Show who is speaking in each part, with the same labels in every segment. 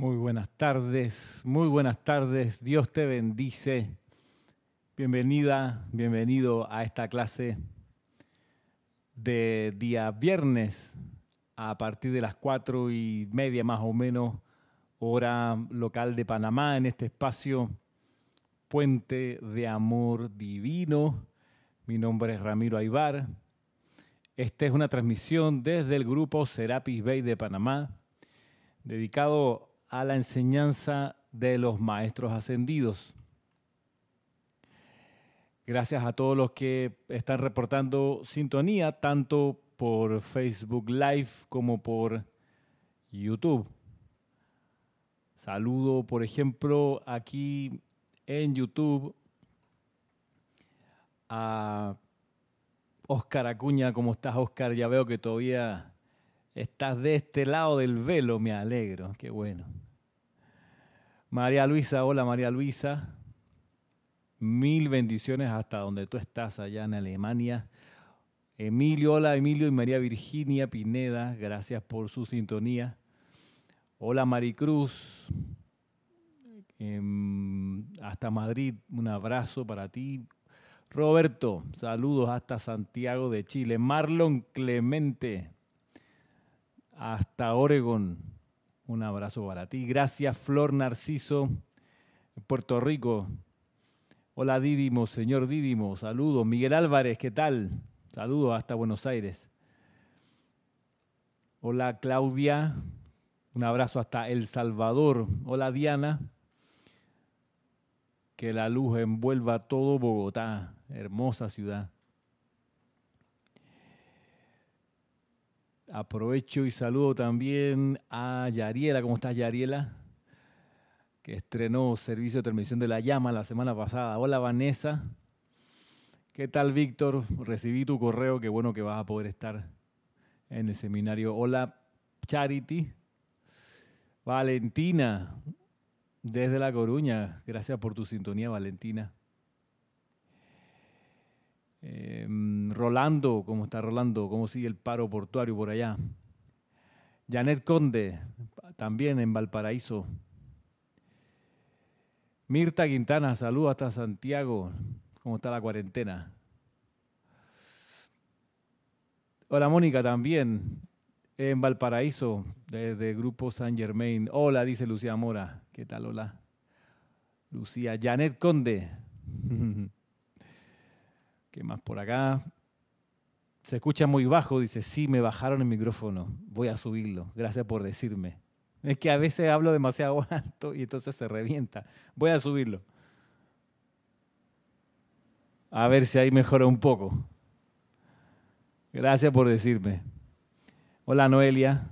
Speaker 1: Muy buenas tardes, muy buenas tardes. Dios te bendice. Bienvenida, bienvenido a esta clase de día viernes a partir de las cuatro y media más o menos, hora local de Panamá, en este espacio Puente de Amor Divino. Mi nombre es Ramiro Aybar. Esta es una transmisión desde el grupo Serapis Bay de Panamá, dedicado a la enseñanza de los maestros ascendidos. Gracias a todos los que están reportando sintonía, tanto por Facebook Live como por YouTube. Saludo, por ejemplo, aquí en YouTube a Oscar Acuña. ¿Cómo estás, Oscar? Ya veo que todavía Estás de este lado del velo, me alegro, qué bueno. María Luisa, hola María Luisa. Mil bendiciones hasta donde tú estás, allá en Alemania. Emilio, hola Emilio y María Virginia Pineda, gracias por su sintonía. Hola Maricruz, em, hasta Madrid, un abrazo para ti. Roberto, saludos hasta Santiago de Chile. Marlon Clemente, hasta Oregon. Un abrazo para ti. Gracias, Flor Narciso, Puerto Rico. Hola, Dídimo, señor Dídimo. Saludos. Miguel Álvarez, ¿qué tal? Saludos hasta Buenos Aires. Hola, Claudia. Un abrazo hasta El Salvador. Hola, Diana. Que la luz envuelva todo Bogotá. Hermosa ciudad. Aprovecho y saludo también a Yariela. ¿Cómo estás, Yariela? Que estrenó servicio de transmisión de la llama la semana pasada. Hola, Vanessa. ¿Qué tal, Víctor? Recibí tu correo. Qué bueno que vas a poder estar en el seminario. Hola, Charity. Valentina, desde La Coruña. Gracias por tu sintonía, Valentina. Em, Rolando, ¿cómo está Rolando? ¿Cómo sigue el paro portuario por allá? Janet Conde, también en Valparaíso. Mirta Quintana, saludos hasta Santiago. ¿Cómo está la cuarentena? Hola Mónica también, en Valparaíso, desde Grupo San Germain. Hola, dice Lucía Mora. ¿Qué tal? Hola. Lucía. Janet Conde. ¿Qué más por acá? Se escucha muy bajo, dice, sí, me bajaron el micrófono, voy a subirlo, gracias por decirme. Es que a veces hablo demasiado alto y entonces se revienta. Voy a subirlo. A ver si ahí mejora un poco. Gracias por decirme. Hola Noelia.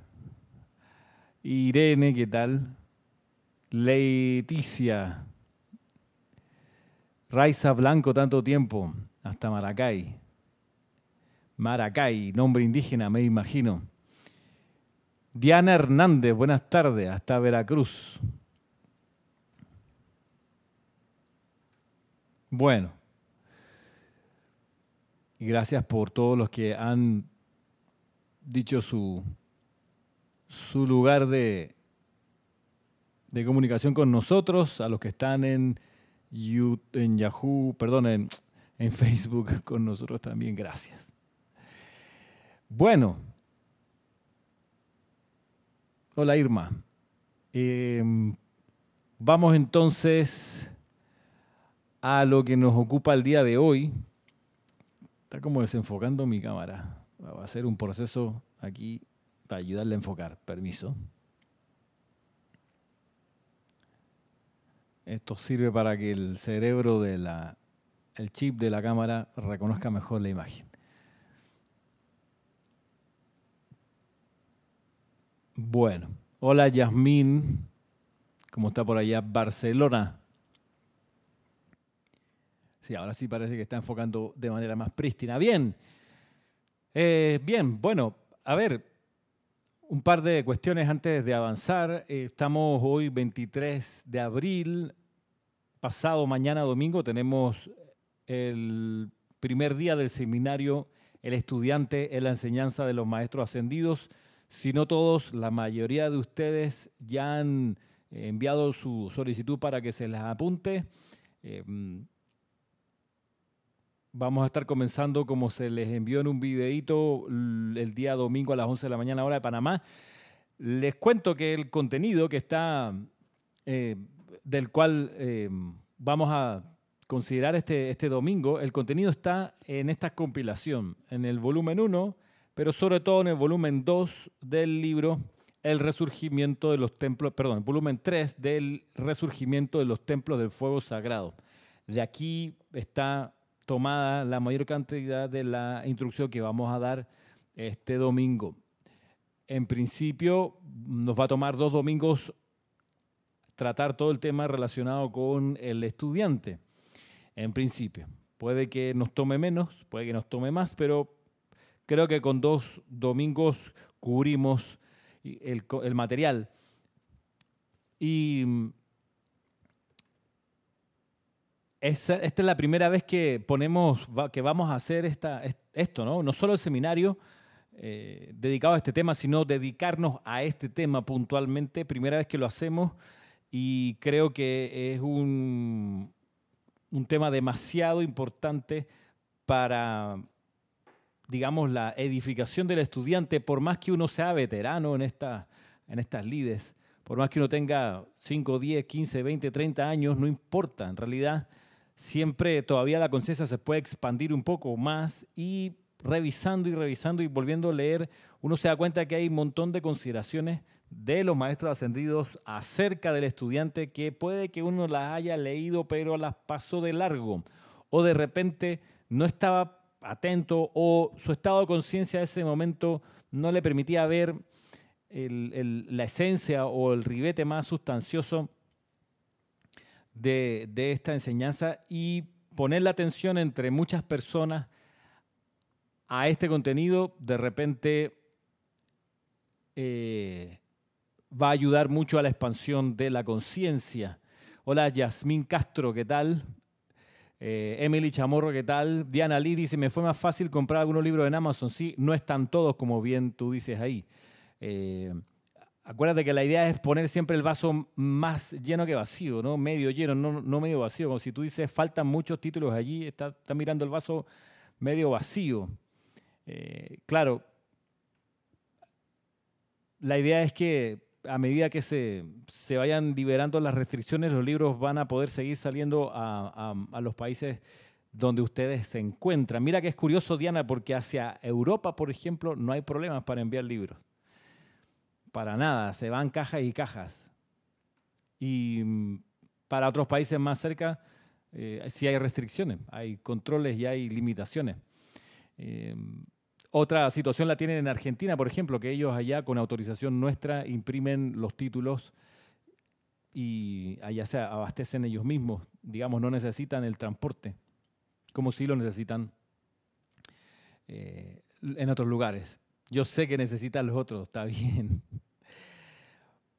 Speaker 1: Irene, ¿qué tal? Leticia. Raiza Blanco, tanto tiempo hasta Maracay. Maracay, nombre indígena, me imagino. Diana Hernández, buenas tardes, hasta Veracruz. Bueno, y gracias por todos los que han dicho su, su lugar de, de comunicación con nosotros, a los que están en, en Yahoo, perdón, en en Facebook con nosotros también. Gracias. Bueno. Hola Irma. Em, vamos entonces a lo que nos ocupa el día de hoy. Está como desenfocando mi cámara. Va a ser un proceso aquí para ayudarle a enfocar. Permiso. Esto sirve para que el cerebro de la el chip de la cámara reconozca mejor la imagen. Bueno, hola Yasmín, ¿cómo está por allá Barcelona? Sí, ahora sí parece que está enfocando de manera más prístina. Bien, eh, bien, bueno, a ver, un par de cuestiones antes de avanzar. Eh, estamos hoy 23 de abril, pasado mañana domingo tenemos el primer día del seminario El estudiante en la enseñanza de los maestros ascendidos. Si no todos, la mayoría de ustedes ya han enviado su solicitud para que se les apunte. Em, vamos a estar comenzando como se les envió en un videíto el día domingo a las 11 de la mañana hora de Panamá. Les cuento que el contenido que está, eh, del cual vamos a considerar este, este domingo, el contenido está en esta compilación, en el volumen 1, pero sobre todo en el volumen 2 del libro El resurgimiento de los templos, perdón, el volumen 3 del resurgimiento de los templos del fuego sagrado. De aquí está tomada la mayor cantidad de la instrucción que vamos a dar este domingo. En principio nos va a tomar dos domingos tratar todo el tema relacionado con el estudiante en principio. Puede que nos tome menos, puede que nos tome más, pero creo que con dos domingos cubrimos el, material. Y esta es la primera vez que ponemos, que vamos a hacer esta, esto, ¿no? No solo el seminario eh, dedicado a este tema, sino dedicarnos a este tema puntualmente. Primera vez que lo hacemos y creo que es un, un tema demasiado importante para, digamos, la edificación del estudiante, por más que uno sea veterano en, esta, en estas lides, por más que uno tenga 5, 10, 15, 20, 30 años, no importa. En realidad, siempre todavía la conciencia se puede expandir un poco más y revisando y revisando y volviendo a leer, uno se da cuenta que hay un montón de consideraciones de los maestros ascendidos acerca del estudiante que puede que uno las haya leído pero las pasó de largo. O de repente no estaba atento o su estado de conciencia en ese momento no le permitía ver la esencia o el ribete más sustancioso de, esta enseñanza y poner la atención entre muchas personas a este contenido de repente eh, va a ayudar mucho a la expansión de la conciencia. Hola, Yasmín Castro, ¿qué tal? Eh, Emily Chamorro, ¿qué tal? Diana Lee dice, me fue más fácil comprar algunos libros en Amazon. Sí, no están todos como bien tú dices ahí. Eh, acuérdate que la idea es poner siempre el vaso más lleno que vacío, ¿no? Medio lleno, no, medio vacío. Como si tú dices, faltan muchos títulos allí, está, está mirando el vaso medio vacío. Eh, claro, la idea es que a medida que se, vayan liberando las restricciones, los libros van a poder seguir saliendo a, los países donde ustedes se encuentran. Mira que es curioso, Diana, porque hacia Europa, por ejemplo, no hay problemas para enviar libros. Para nada, se van cajas y cajas. Y mm, para otros países más cerca, eh, sí hay restricciones, hay controles y hay limitaciones. Eh, otra situación la tienen en Argentina, por ejemplo, que ellos allá con autorización nuestra imprimen los títulos y allá se abastecen ellos mismos, digamos, no necesitan el transporte, como si lo necesitan eh, en otros lugares. Yo sé que necesitan los otros, está bien.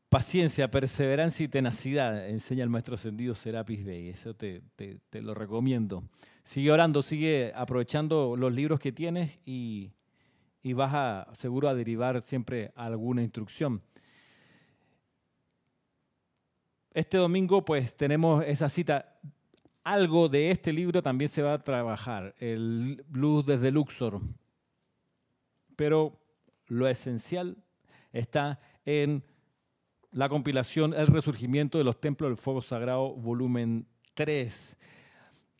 Speaker 1: Paciencia, perseverancia y tenacidad, enseña el maestro ascendido Serapis Bey. Eso te, lo recomiendo. Sigue orando, sigue aprovechando los libros que tienes y, y vas a, seguro a derivar siempre alguna instrucción. Este domingo pues tenemos esa cita. Algo de este libro también se va a trabajar, el Blues desde Luxor. Pero lo esencial está en la compilación El Resurgimiento de los Templos del Fuego Sagrado, volumen 3.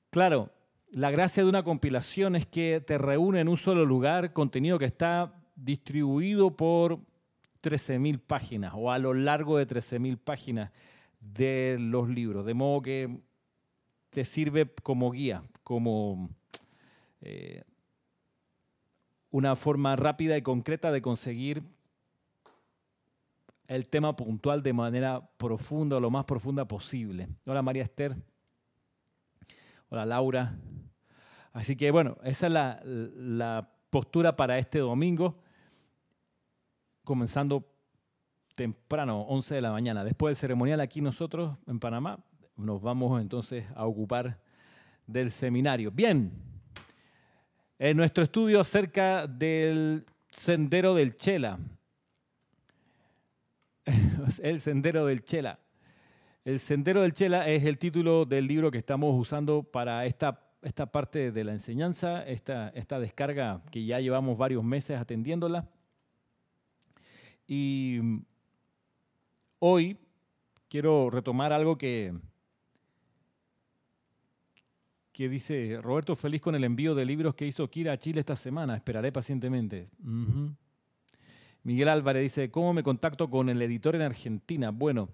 Speaker 1: Claro, la gracia de una compilación es que te reúne en un solo lugar contenido que está distribuido por 13.000 páginas o a lo largo de 13.000 páginas de los libros, de modo que te sirve como guía, como eh, una forma rápida y concreta de conseguir el tema puntual de manera profunda, o lo más profunda posible. Hola María Esther. Hola Laura. Así que bueno, esa es la, postura para este domingo, comenzando temprano, 11 de la mañana. Después del ceremonial aquí nosotros en Panamá, nos vamos entonces a ocupar del seminario. Bien, en nuestro estudio acerca del sendero del Chela, el sendero del Chela. El Sendero del Chela es el título del libro que estamos usando para esta, esta parte de la enseñanza, esta, esta descarga que ya llevamos varios meses atendiéndola. Y hoy quiero retomar algo que, que dice Roberto, feliz con el envío de libros que hizo Kira a Chile esta semana, esperaré pacientemente. Miguel Álvarez dice, ¿cómo me contacto con el editor en Argentina? Bueno,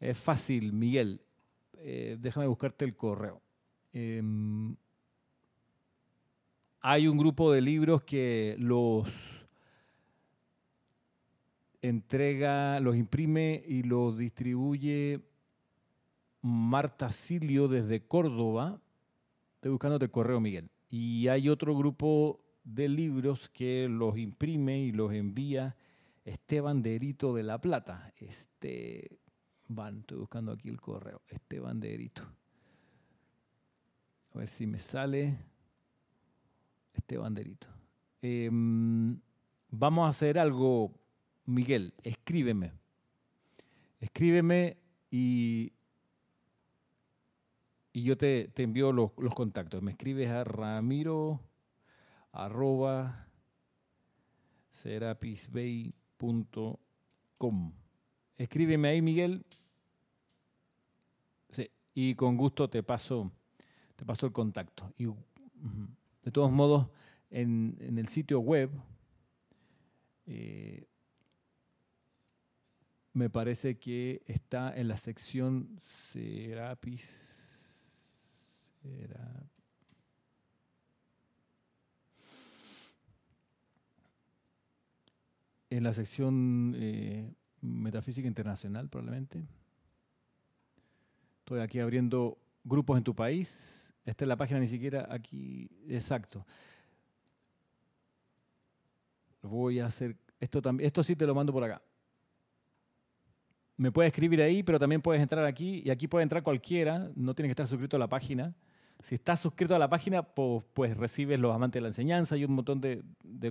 Speaker 1: es fácil, Miguel. Eh, déjame buscarte el correo. Em, hay un grupo de libros que los entrega, los imprime y los distribuye Marta Silio desde Córdoba Estoy buscándote el correo, Miguel. Y hay otro grupo de libros que los imprime y los envía Esteban Derito de La Plata. Este, van, estoy buscando aquí el correo. Esteban Derito. A ver si me sale. Esteban Derito. Em, vamos a hacer algo, Miguel. Escríbeme. Escríbeme y y yo te, envío los, contactos. Me escribes a ramiro arroba serapisbay.com. Escríbeme ahí, Miguel. Sí, y con gusto te paso, te paso el contacto. Y de todos modos, en, el sitio web eh, me parece que está en la sección Serapis en la sección eh, Metafísica Internacional, probablemente. Estoy aquí abriendo grupos en tu país. Esta es la página ni siquiera aquí. Exacto. Voy a hacer. Esto, también, esto sí te lo mando por acá. Me puedes escribir ahí, pero también puedes entrar aquí. Y aquí puede entrar cualquiera. No tienes que estar suscrito a la página. Si estás suscrito a la página, pues, recibes los amantes de la enseñanza y un montón de,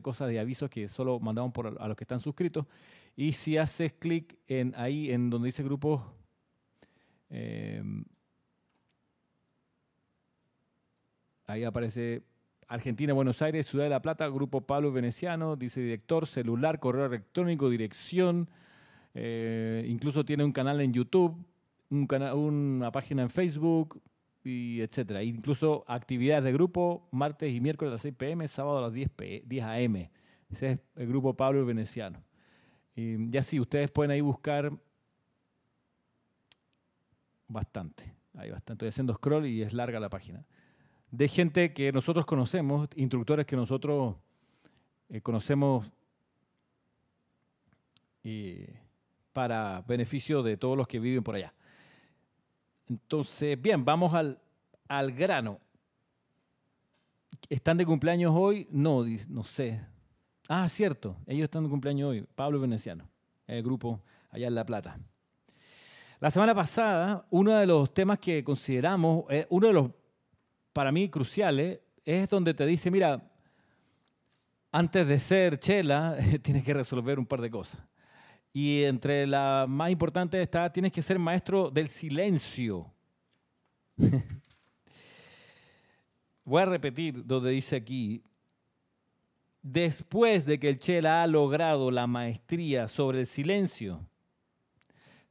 Speaker 1: cosas de avisos que solo mandamos por a los que están suscritos. Y si haces clic en ahí, en donde dice grupo, em, ahí aparece Argentina, Buenos Aires, Ciudad de la Plata, Grupo Pablo Veneciano, dice director, celular, correo electrónico, dirección, eh, incluso tiene un canal en YouTube, un una página en Facebook, y etcétera. Incluso actividades de grupo martes y miércoles a las 6 pm, sábado a las 10, 10 am. Ese es el grupo Pablo Veneciano. Ya sí, ustedes pueden ahí buscar bastante. Hay bastante. Estoy haciendo scroll y es larga la página. De gente que nosotros conocemos, instructores que nosotros eh, conocemos para beneficio de todos los que viven por allá. Entonces, bien, vamos al, al grano. ¿Están de cumpleaños hoy? No, no sé. Ah, cierto, ellos están de cumpleaños hoy. Pablo Veneciano, el grupo allá en La Plata. La semana pasada, uno de los temas que consideramos, eh, uno de los para mí cruciales, es donde te dice, mira, antes de ser chela, tienes que resolver un par de cosas. Y entre las más importantes está, tienes que ser maestro del silencio. Voy a repetir donde dice aquí, después de que el Chela ha logrado la maestría sobre el silencio,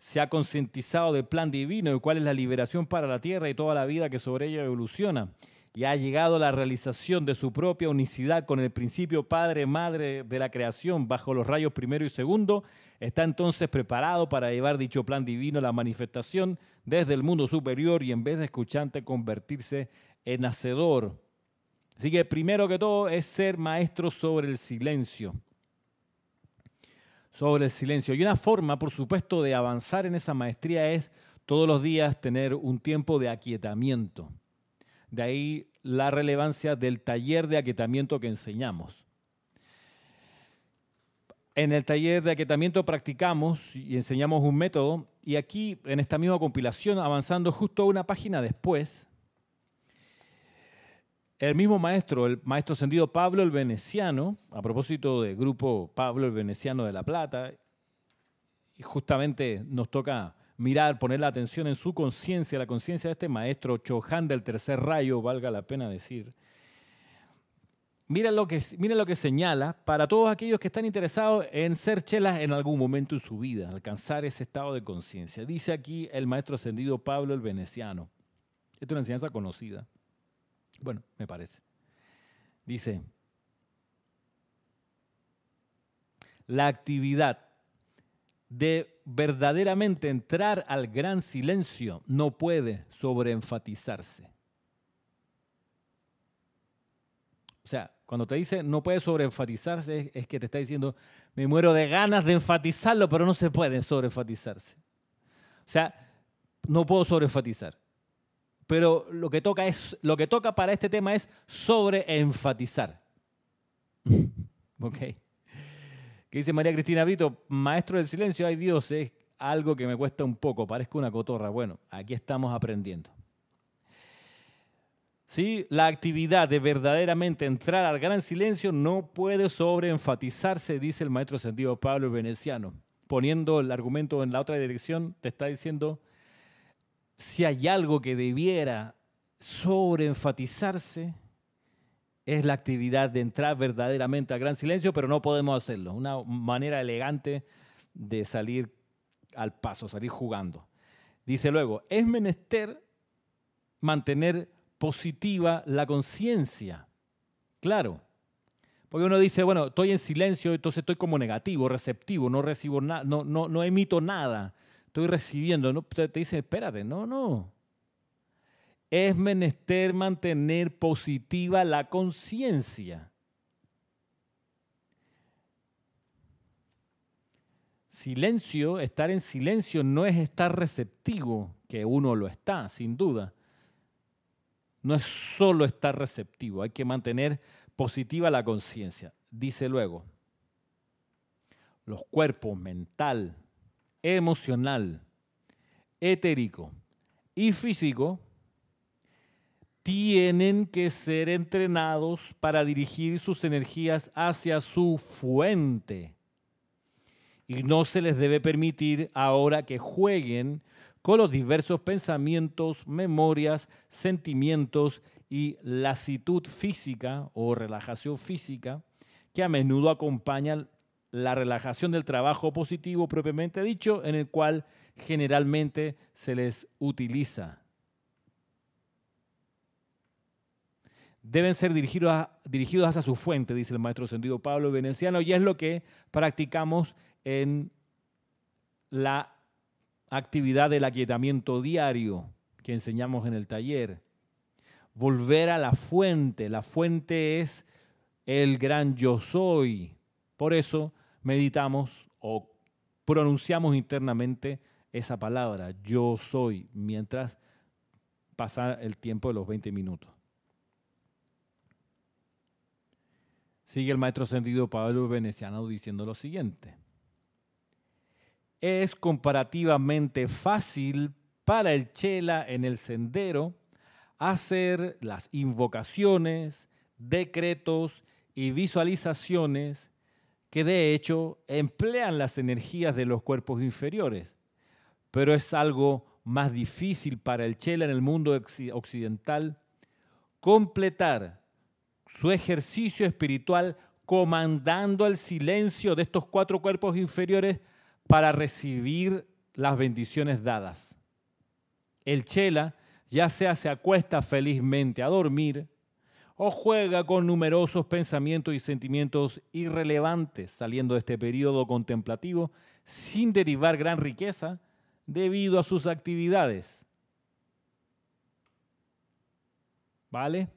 Speaker 1: se ha concientizado del plan divino y cuál es la liberación para la tierra y toda la vida que sobre ella evoluciona y ha llegado a la realización de su propia unicidad con el principio Padre, Madre de la creación bajo los rayos primero y segundo, está entonces preparado para llevar dicho plan divino a la manifestación desde el mundo superior y en vez de escuchante convertirse en hacedor. Así que primero que todo es ser maestro sobre el silencio. Sobre el silencio. Y una forma, por supuesto, de avanzar en esa maestría es todos los días tener un tiempo de aquietamiento. De ahí la relevancia del taller de aquietamiento que enseñamos. En el taller de aquietamiento practicamos y enseñamos un método y aquí en esta misma compilación, avanzando justo una página después, el mismo maestro, el maestro ascendido Pablo el Veneciano, a propósito del grupo Pablo el Veneciano de La Plata, y justamente nos toca mirar, poner la atención en su conciencia, la conciencia de este maestro Chohan del tercer rayo, valga la pena decir. Mira lo, que, lo que señala para todos aquellos que están interesados en ser chelas en algún momento en su vida, alcanzar ese estado de conciencia. Dice aquí el maestro ascendido Pablo el Veneciano. Esta es una enseñanza conocida. Bueno, me parece. Dice, la actividad de verdaderamente entrar al gran silencio no puede sobreenfatizarse. O sea, cuando te dice no puede sobreenfatizarse, es que te está diciendo, me muero de ganas de enfatizarlo, pero no se puede sobreenfatizarse. O sea, no puedo sobreenfatizar. Pero lo que toca, es, lo que toca para este tema es sobreenfatizar. ¿Ok? que dice María Cristina Brito, maestro del silencio, ay Dios, es algo que me cuesta un poco, parezco una cotorra. Bueno, aquí estamos aprendiendo. ¿Sí? La actividad de verdaderamente entrar al gran silencio no puede sobreenfatizarse, dice el maestro sentido Pablo Veneciano. Poniendo el argumento en la otra dirección, te está diciendo, si hay algo que debiera sobreenfatizarse, es la actividad de entrar verdaderamente al gran silencio, pero no podemos hacerlo. Una manera elegante de salir al paso, salir jugando. Dice luego, es menester mantener positiva la conciencia. Claro. Porque uno dice, bueno, estoy en silencio, entonces estoy como negativo, receptivo, no recibo nada, no, no, no emito nada, estoy recibiendo. No, te dice, espérate, no, no es menester mantener positiva la conciencia. Silencio, estar en silencio no es estar receptivo, que uno lo está, sin duda. No es solo estar receptivo, hay que mantener positiva la conciencia. Dice luego, los cuerpos mental, emocional, etérico y físico tienen que ser entrenados para dirigir sus energías hacia su fuente. Y no se les debe permitir ahora que jueguen con los diversos pensamientos, memorias, sentimientos y lasitud física o relajación física que a menudo acompañan la relajación del trabajo positivo propiamente dicho, en el cual generalmente se les utiliza. deben ser dirigidos, dirigidos hacia su fuente, dice el maestro sentido Pablo Veneciano, y es lo que practicamos en la actividad del aquietamiento diario que enseñamos en el taller. Volver a la fuente, la fuente es el gran yo soy. Por eso meditamos o pronunciamos internamente esa palabra, yo soy, mientras pasa el tiempo de los 20 minutos. Sigue el maestro sentido Pablo Veneciano diciendo lo siguiente. Es comparativamente fácil para el chela en el sendero hacer las invocaciones, decretos y visualizaciones que de hecho emplean las energías de los cuerpos inferiores. Pero es algo más difícil para el chela en el mundo occidental completar su ejercicio espiritual comandando el silencio de estos cuatro cuerpos inferiores para recibir las bendiciones dadas. El chela ya sea se acuesta felizmente a dormir o juega con numerosos pensamientos y sentimientos irrelevantes saliendo de este periodo contemplativo sin derivar gran riqueza debido a sus actividades. ¿Vale?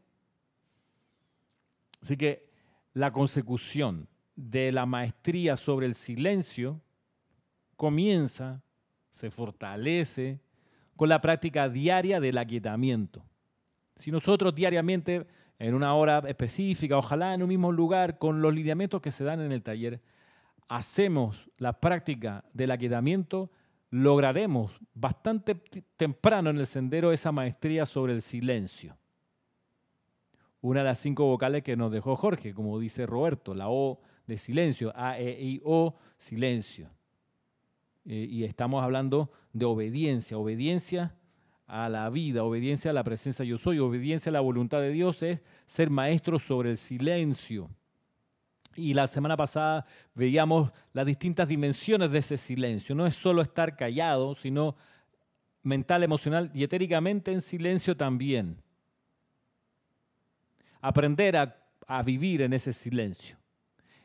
Speaker 1: Así que la consecución de la maestría sobre el silencio comienza, se fortalece con la práctica diaria del aquietamiento. Si nosotros diariamente, en una hora específica, ojalá en un mismo lugar, con los lineamientos que se dan en el taller, hacemos la práctica del aquietamiento, lograremos bastante temprano en el sendero esa maestría sobre el silencio una de las cinco vocales que nos dejó Jorge, como dice Roberto, la O de silencio, A, E, I, O, silencio. Eh, y estamos hablando de obediencia, obediencia a la vida, obediencia a la presencia yo soy, obediencia a la voluntad de Dios es ser maestro sobre el silencio. Y la semana pasada veíamos las distintas dimensiones de ese silencio. No es solo estar callado, sino mental, emocional y etéricamente en silencio también. Aprender a, a vivir en ese silencio.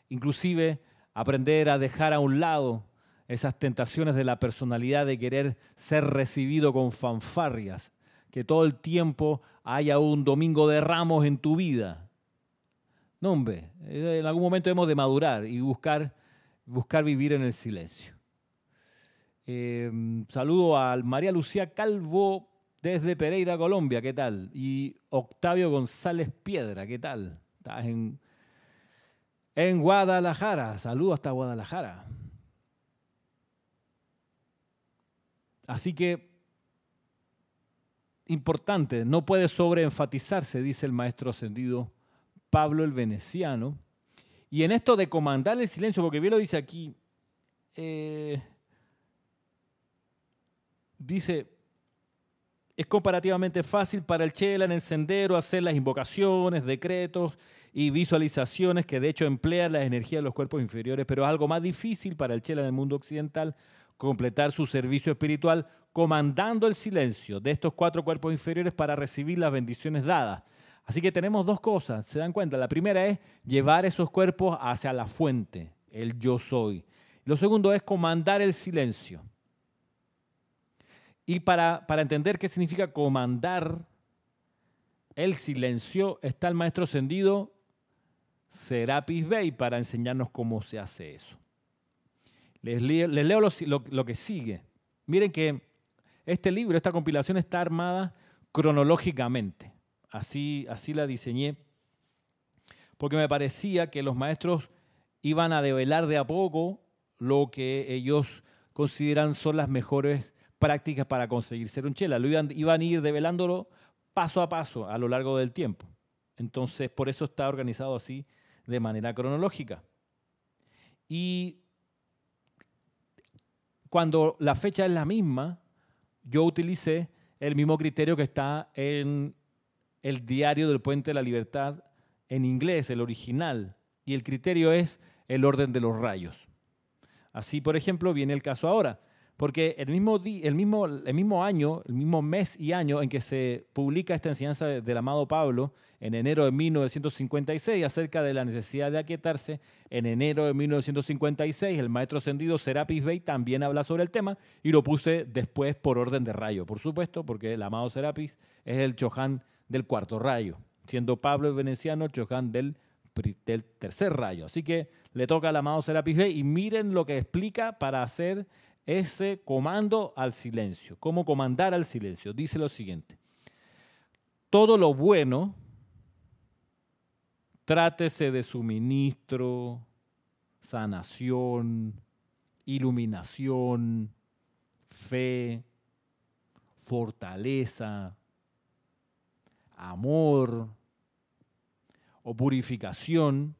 Speaker 1: Inclusive aprender a dejar a un lado esas tentaciones de la personalidad de querer ser recibido con fanfarrias, que todo el tiempo haya un domingo de ramos en tu vida. No, hombre, en algún momento hemos de madurar y buscar, buscar vivir en el silencio. Eh, saludo a María Lucía Calvo desde Pereira, Colombia, ¿qué tal? Y Octavio González Piedra, ¿qué tal? Estás en, en Guadalajara, saludo hasta Guadalajara. Así que, importante, no puede sobreenfatizarse, dice el maestro ascendido Pablo el Veneciano. Y en esto de comandar el silencio, porque bien lo dice aquí, eh, dice, es comparativamente fácil para el chela en el sendero hacer las invocaciones, decretos y visualizaciones que de hecho emplean las energías de los cuerpos inferiores, pero es algo más difícil para el chela en el mundo occidental completar su servicio espiritual comandando el silencio de estos cuatro cuerpos inferiores para recibir las bendiciones dadas. Así que tenemos dos cosas, ¿se dan cuenta? La primera es llevar esos cuerpos hacia la fuente, el yo soy. Lo segundo es comandar el silencio. Y para, para entender qué significa comandar el silencio, está el maestro ascendido Serapis Bey para enseñarnos cómo se hace eso. Les, leo lo, que sigue. Miren que este libro, esta compilación está armada cronológicamente. Así, así la diseñé. Porque me parecía que los maestros iban a develar de a poco lo que ellos consideran son las mejores prácticas para conseguir ser un chela. Iban, iban a ir develándolo paso a paso a lo largo del tiempo. Entonces, por eso está organizado así de manera cronológica. Y cuando la fecha es la misma, yo utilicé el mismo criterio que está en el diario del Puente de la Libertad en inglés, el original, y el criterio es el orden de los rayos. Así, por ejemplo, viene el caso ahora. Porque el mismo, el, mismo, el mismo año, el mismo mes y año en que se publica esta enseñanza del amado Pablo, en enero de 1956, acerca de la necesidad de aquietarse, en enero de 1956 el maestro ascendido Serapis Bey también habla sobre el tema y lo puse después por orden de rayo, por supuesto, porque el amado Serapis es el Chohan del cuarto rayo, siendo Pablo el veneciano el Chohan del, del tercer rayo. Así que le toca al amado Serapis Bey y miren lo que explica para hacer ese comando al silencio. ¿Cómo comandar al silencio? Dice lo siguiente. Todo lo bueno, trátese de suministro, sanación, iluminación, fe, fortaleza, amor o purificación,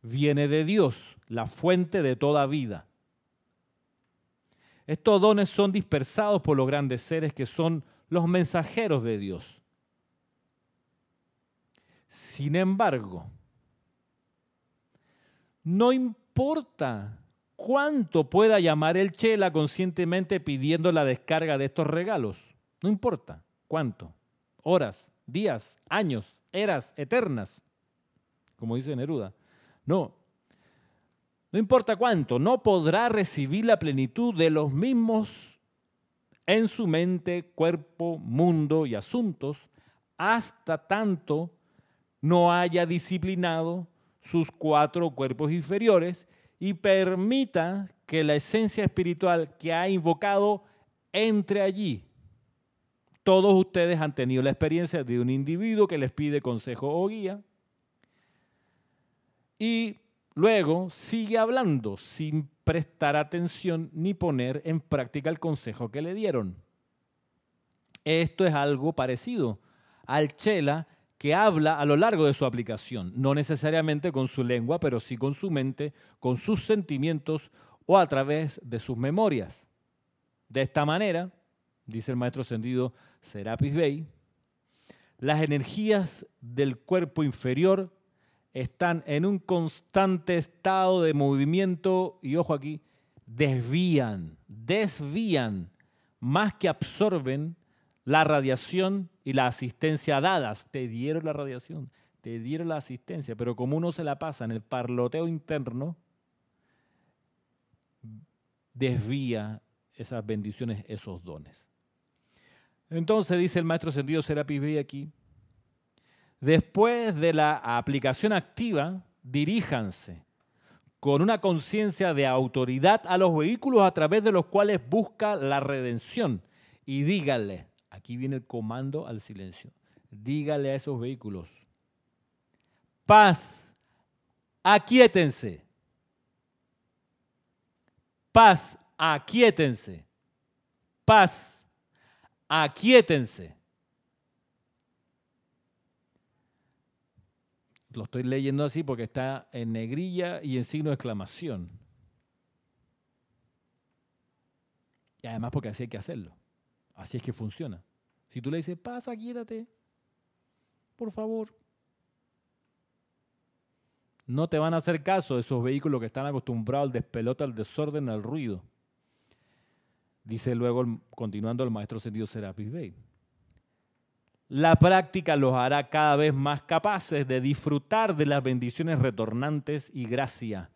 Speaker 1: viene de Dios, la fuente de toda vida. Estos dones son dispersados por los grandes seres que son los mensajeros de Dios. Sin embargo, no importa cuánto pueda llamar el Chela conscientemente pidiendo la descarga de estos regalos. No importa cuánto. Horas, días, años, eras eternas, como dice Neruda. No, no importa cuánto, no podrá recibir la plenitud de los mismos en su mente, cuerpo, mundo y asuntos hasta tanto no haya disciplinado sus cuatro cuerpos inferiores y permita que la esencia espiritual que ha invocado entre allí. Todos ustedes han tenido la experiencia de un individuo que les pide consejo o guía y Luego sigue hablando sin prestar atención ni poner en práctica el consejo que le dieron. Esto es algo parecido al chela que habla a lo largo de su aplicación, no necesariamente con su lengua, pero sí con su mente, con sus sentimientos o a través de sus memorias. De esta manera, dice el maestro ascendido Serapis Bey, las energías del cuerpo inferior están en un constante estado de movimiento y, ojo aquí, desvían, desvían, más que absorben la radiación y la asistencia dadas. Te dieron la radiación, te dieron la asistencia, pero como uno se la pasa en el parloteo interno, desvía esas bendiciones, esos dones. Entonces dice el maestro sentido Serapis Bey aquí, después de la aplicación activa, diríjanse con una conciencia de autoridad a los vehículos a través de los cuales busca la redención. Y díganle, aquí viene el comando al silencio, dígale a esos vehículos, paz, aquíétense, paz, aquíétense, paz, aquíétense. Lo estoy leyendo así porque está en negrilla y en signo de exclamación. Y además porque así hay que hacerlo. Así es que funciona. Si tú le dices, pasa, quédate, por favor. No te van a hacer caso esos vehículos que están acostumbrados al despelote, al desorden, al ruido. Dice luego, continuando el maestro sentido Serapis Bey. La práctica los hará cada vez más capaces de disfrutar de las bendiciones retornantes y gracia,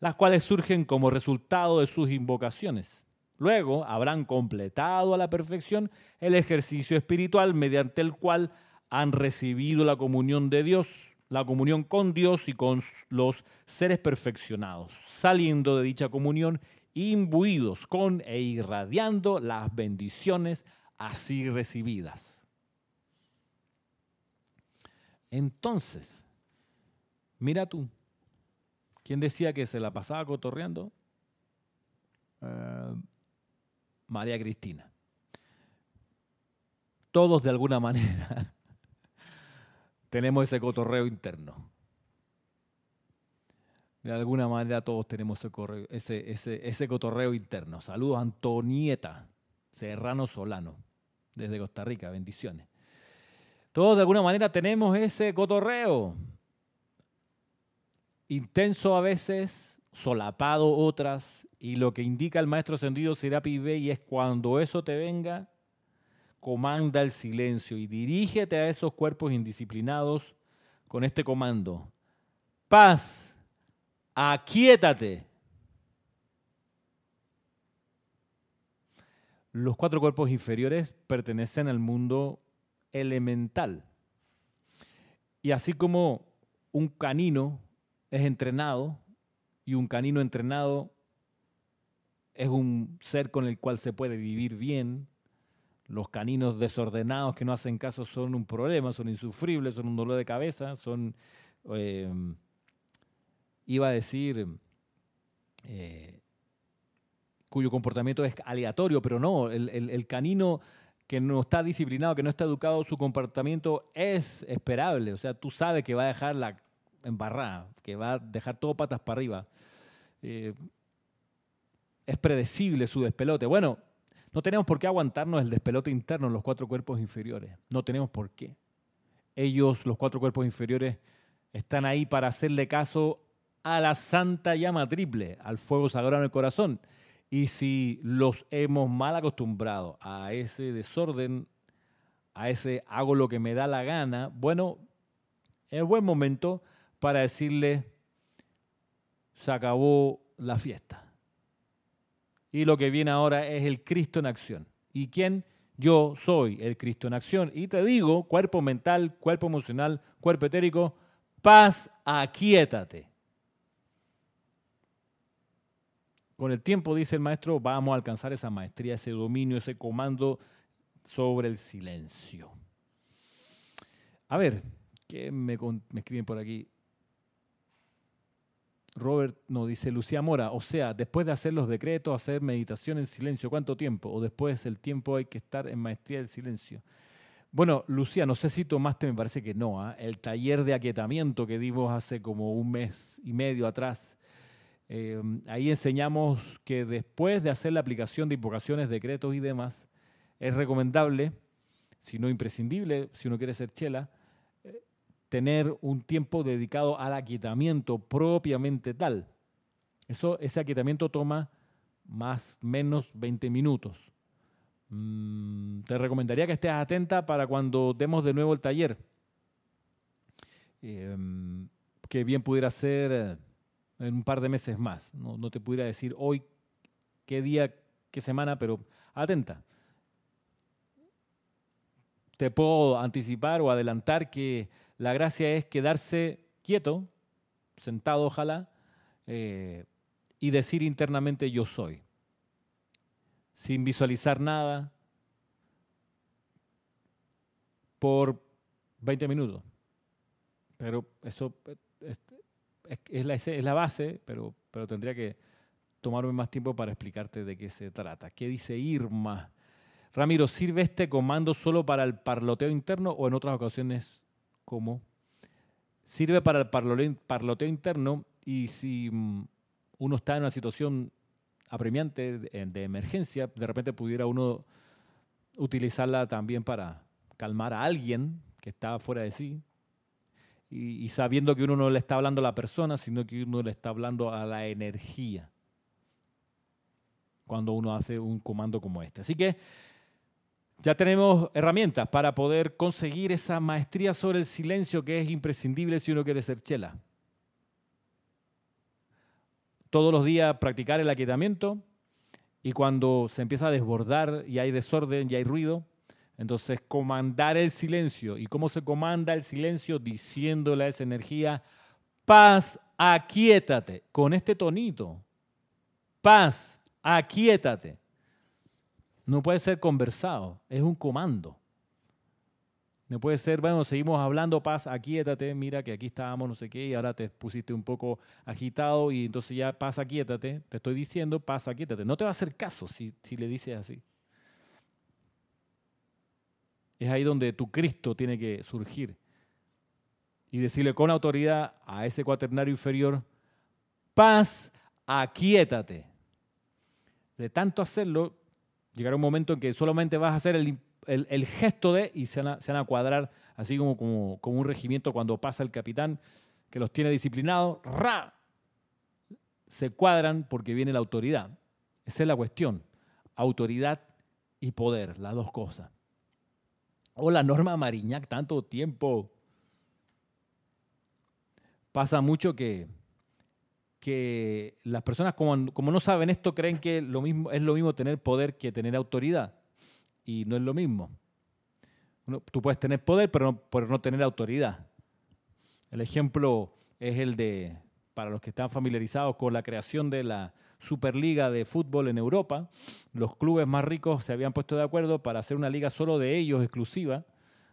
Speaker 1: las cuales surgen como resultado de sus invocaciones. Luego habrán completado a la perfección el ejercicio espiritual mediante el cual han recibido la comunión de Dios, la comunión con Dios y con los seres perfeccionados, saliendo de dicha comunión imbuidos con e irradiando las bendiciones así recibidas. Entonces, mira tú, ¿quién decía que se la pasaba cotorreando? Eh, María Cristina. Todos de alguna manera tenemos ese cotorreo interno. De alguna manera todos tenemos ese, cotorreo interno. Saludos Antonieta Serrano Solano, desde Costa Rica, bendiciones. Todos de alguna manera tenemos ese cotorreo. Intenso a veces, solapado otras, y lo que indica el maestro ascendido Serapi Bey es cuando eso te venga, comanda el silencio y dirígete a esos cuerpos indisciplinados con este comando. Paz, aquíétate. Los cuatro cuerpos inferiores pertenecen al mundo elemental. Y así como un canino es entrenado y un canino entrenado es un ser con el cual se puede vivir bien, los caninos desordenados que no hacen caso son un problema, son insufribles, son un dolor de cabeza, son, eh, iba a decir, eh, cuyo comportamiento es aleatorio, pero no, el canino que no está disciplinado, que no está educado, su comportamiento es esperable. O sea, tú sabes que va a dejar la embarrada, que va a dejar todo patas para arriba. Eh, es predecible su despelote. Bueno, no tenemos por qué aguantarnos el despelote interno en los cuatro cuerpos inferiores. No tenemos por qué. Ellos, los cuatro cuerpos inferiores, están ahí para hacerle caso a la santa llama triple, al fuego sagrado en el corazón. Y si los hemos mal acostumbrado a ese desorden, a ese hago lo que me da la gana, bueno, es buen momento para decirle, se acabó la fiesta. Y lo que viene ahora es el Cristo en acción. ¿Y quién? Yo soy el Cristo en acción. Y te digo, cuerpo mental, cuerpo emocional, cuerpo etérico, paz, aquíétate. Con el tiempo, dice el maestro, vamos a alcanzar esa maestría, ese dominio, ese comando sobre el silencio. A ver, ¿qué me, escriben por aquí? Robert nos dice, Lucía Mora, o sea, después de hacer los decretos, hacer meditación en silencio, ¿cuánto tiempo? O después del tiempo hay que estar en maestría del silencio. Bueno, Lucía, no sé si tomaste, me parece que no, ¿ah? el taller de aquietamiento que dimos hace como un mes y medio atrás Eh, ahí enseñamos que después de hacer la aplicación de invocaciones, decretos y demás, es recomendable, si no imprescindible, si uno quiere ser chela, eh, tener un tiempo dedicado al aquietamiento propiamente tal. Eso, ese aquietamiento toma más menos 20 minutos. Mm, te recomendaría que estés atenta para cuando demos de nuevo el taller. Em, que bien pudiera ser eh, en un par de meses más. No, no, te pudiera decir hoy qué día, qué semana, pero atenta. Te puedo anticipar o adelantar que la gracia es quedarse quieto, sentado ojalá, eh, y decir internamente yo soy, sin visualizar nada, por 20 minutos. Pero eso es, la, es la, base, pero, pero tendría que tomarme más tiempo para explicarte de qué se trata. ¿Qué dice Irma? Ramiro, ¿sirve este comando solo para el parloteo interno o en otras ocasiones cómo? Sirve para el parloteo interno y si mm, uno está en una situación apremiante de emergencia, de repente pudiera uno utilizarla también para calmar a alguien que está fuera de sí y, sabiendo que uno no le está hablando a la persona, sino que uno le está hablando a la energía cuando uno hace un comando como este. Así que ya tenemos herramientas para poder conseguir esa maestría sobre el silencio que es imprescindible si uno quiere ser chela todos los días practicar el aquietamiento y cuando se empieza a desbordar y hay desorden y hay ruido, entonces comandar el silencio. ¿Y cómo se comanda el silencio? Diciéndole a esa energía, paz, aquietate, con este tonito. Paz, aquietate. No puede ser conversado, es un comando. No puede ser, bueno, seguimos hablando, paz, aquíétate, mira que aquí estábamos, no sé qué, y ahora te pusiste un poco agitado y entonces ya paz, aquíétate, te estoy diciendo, paz, aquíétate. No te va a hacer caso si, si le dices así. Es ahí donde tu Cristo tiene que surgir y decirle con autoridad a ese cuaternario inferior, paz, aquíétate. De tanto hacerlo, llegará un momento en que solamente vas a hacer el el, gesto de, y se van, a, cuadrar así como, como, como, un regimiento cuando pasa el capitán que los tiene disciplinados, ¡ra! Se cuadran porque viene la autoridad. Esa es la cuestión. Autoridad y poder, las dos cosas. Hola, Norma Mariñac, tanto tiempo. Pasa mucho que, que las personas como, como, no saben esto creen que lo mismo, es lo mismo tener poder que tener autoridad y no es lo mismo. tú puedes tener poder, pero pero no tener autoridad. El ejemplo es el de, para los que están familiarizados con la creación de la Superliga de Fútbol en Europa, los clubes más ricos se habían puesto de acuerdo para hacer una liga solo de ellos, exclusiva,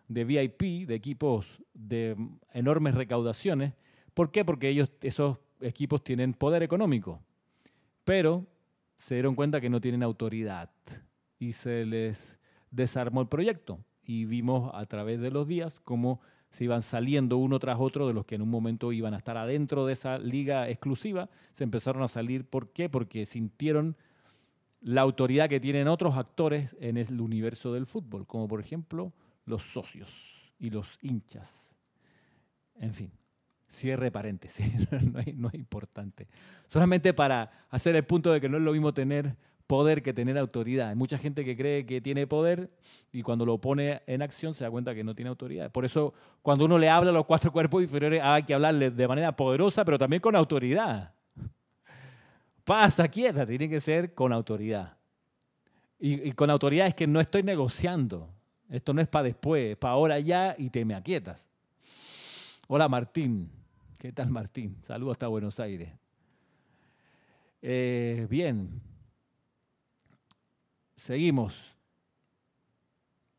Speaker 1: de VIP, de equipos de enormes recaudaciones. ¿Por qué? Porque ellos, esos equipos tienen poder económico, pero se dieron cuenta que no tienen autoridad y se les desarmó el proyecto y vimos a través de los días cómo se iban saliendo uno tras otro de los que en un momento iban a estar adentro de esa liga exclusiva, se empezaron a salir. ¿Por qué? Porque sintieron la autoridad que tienen otros actores en el universo del fútbol, como por ejemplo los socios y los hinchas. En fin, cierre paréntesis, no es, importante. Solamente para hacer el punto de que no es lo mismo tener poder que tener autoridad. Hay mucha gente que cree que tiene poder y cuando lo pone en acción se da cuenta que no tiene autoridad. Por eso cuando uno le habla a los cuatro cuerpos inferiores hay que hablarle de manera poderosa, pero también con autoridad. Pasa, quieta, tiene que ser con autoridad. Y, con autoridad es que no estoy negociando. Esto no es para después, es para ahora ya y te me aquietas. Hola Martín. ¿Qué tal Martín? Saludos hasta Buenos Aires. Eh, bien, Seguimos.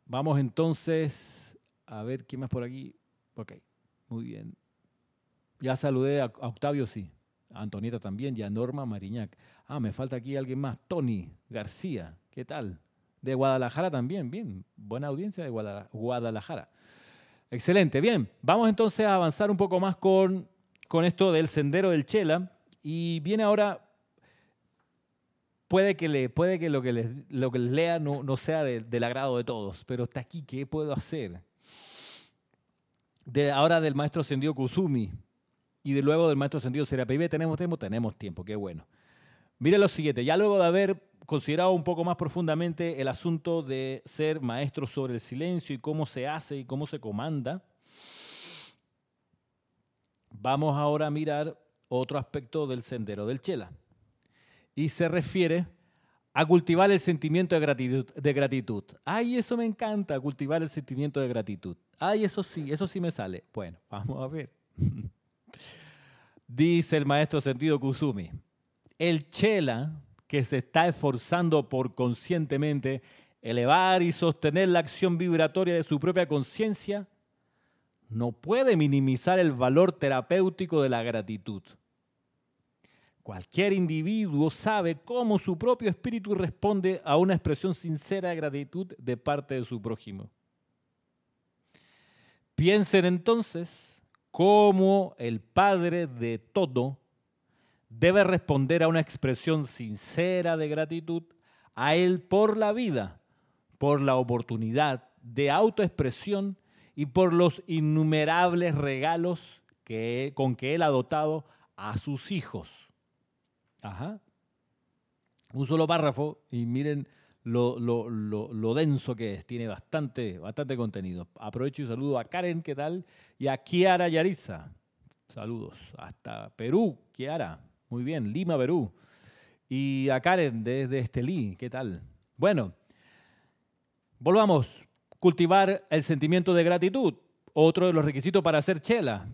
Speaker 1: Vamos entonces a ver quién más por aquí. Ok, muy bien. Ya saludé a Octavio, sí. A Antonieta también y a Norma Mariñac. Ah, me falta aquí alguien más. Tony García, ¿qué tal? De Guadalajara también, bien. Buena audiencia de Guadalajara. Excelente, bien. Vamos entonces a avanzar un poco más con, con esto del sendero del Chela Y viene ahora, puede que, le, puede que lo que les, lo que les lea no, no sea del agrado de todos, pero está aquí, ¿qué puedo hacer? De, ahora del maestro Sendio Kusumi y de luego del maestro Sendio Serapibe, ¿tenemos tiempo? Tenemos tiempo, qué bueno. Mire lo siguiente, ya luego de haber considerado un poco más profundamente el asunto de ser maestro sobre el silencio y cómo se hace y cómo se comanda, vamos ahora a mirar otro aspecto del sendero del Chela. Y se refiere a cultivar el sentimiento de gratitud, de gratitud. Ay, eso me encanta, cultivar el sentimiento de gratitud. Ay, eso sí, eso sí me sale. Bueno, vamos a ver. Dice el maestro Sentido Kusumi, el Chela que se está esforzando por conscientemente elevar y sostener la acción vibratoria de su propia conciencia, no puede minimizar el valor terapéutico de la gratitud. Cualquier individuo sabe cómo su propio espíritu responde a una expresión sincera de gratitud de parte de su prójimo. Piensen entonces cómo el Padre de todo debe responder a una expresión sincera de gratitud a Él por la vida, por la oportunidad de autoexpresión y por los innumerables regalos que, con que Él ha dotado a sus hijos. Ajá. Un solo párrafo y miren lo, lo, denso que es, tiene bastante, bastante contenido. Aprovecho y saludo a Karen, ¿qué tal? Y a Kiara Yariza. Saludos. Hasta Perú, Kiara. Muy bien, Lima, Perú. Y a Karen desde Estelí, ¿qué tal? Bueno, volvamos. Cultivar el sentimiento de gratitud, otro de los requisitos para hacer chela.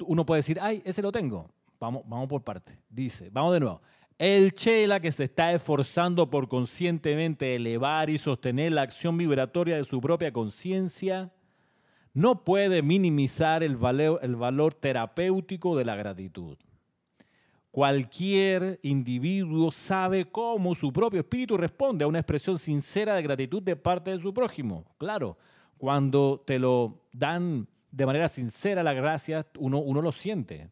Speaker 1: Uno puede decir, ay, ese lo tengo. Vamos, vamos por parte. Dice, vamos de nuevo. El chela que se está esforzando por conscientemente elevar y sostener la acción vibratoria de su propia conciencia, no puede minimizar el valor, el valor terapéutico de la gratitud. Cualquier individuo sabe cómo su propio espíritu responde a una expresión sincera de gratitud de parte de su prójimo. Claro, cuando te lo dan de manera sincera las gracias, uno, uno lo siente.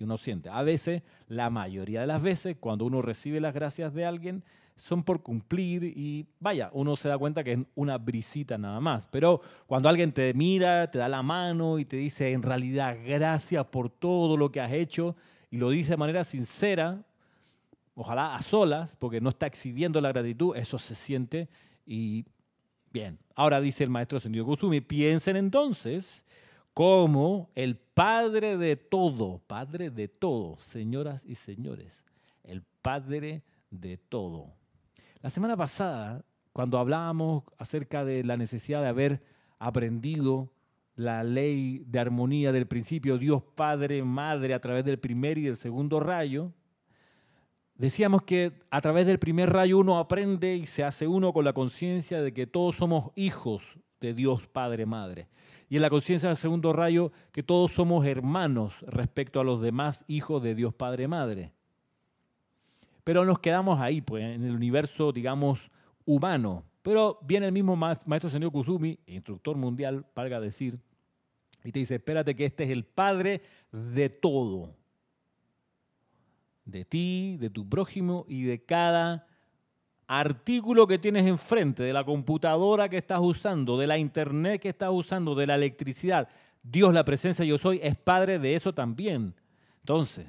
Speaker 1: Uno siente. A veces, la mayoría de las veces, cuando uno recibe las gracias de alguien, son por cumplir y vaya, uno se da cuenta que es una brisita nada más. Pero cuando alguien te mira, te da la mano y te dice, en realidad, gracias por todo lo que has hecho, y lo dice de manera sincera, ojalá a solas, porque no está exhibiendo la gratitud, eso se siente y bien. Ahora dice el maestro Sendido Kusumi, piensen entonces como el Padre de todo, Padre de todo, señoras y señores, el Padre de todo. La semana pasada, cuando hablábamos acerca de la necesidad de haber aprendido la ley de armonía del principio Dios Padre, Madre a través del primer y del segundo rayo, decíamos que a través del primer rayo uno aprende y se hace uno con la conciencia de que todos somos hijos de Dios Padre, Madre. Y en la conciencia del segundo rayo que todos somos hermanos respecto a los demás hijos de Dios Padre, Madre. Pero nos quedamos ahí, pues, en el universo, digamos, humano. Pero viene el mismo maestro señor Kusumi, instructor mundial, valga decir, y te dice, espérate que este es el Padre de todo. De ti, de tu prójimo y de cada artículo que tienes enfrente, de la computadora que estás usando, de la internet que estás usando, de la electricidad. Dios, la presencia yo soy, es Padre de eso también. Entonces,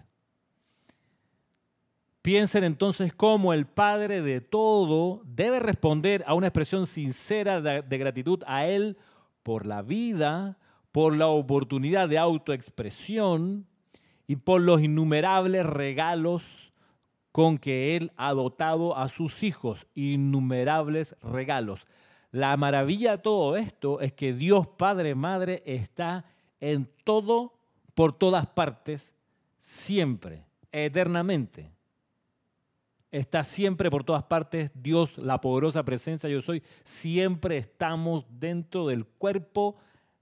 Speaker 1: Piensen entonces cómo el Padre de todo debe responder a una expresión sincera de, gratitud a Él por la vida, por la oportunidad de autoexpresión y por los innumerables regalos con que Él ha dotado a sus hijos, innumerables regalos. La maravilla de todo esto es que Dios Padre Madre está en todo, por todas partes, siempre, eternamente está siempre por todas partes, Dios, la poderosa presencia yo soy, siempre estamos dentro del cuerpo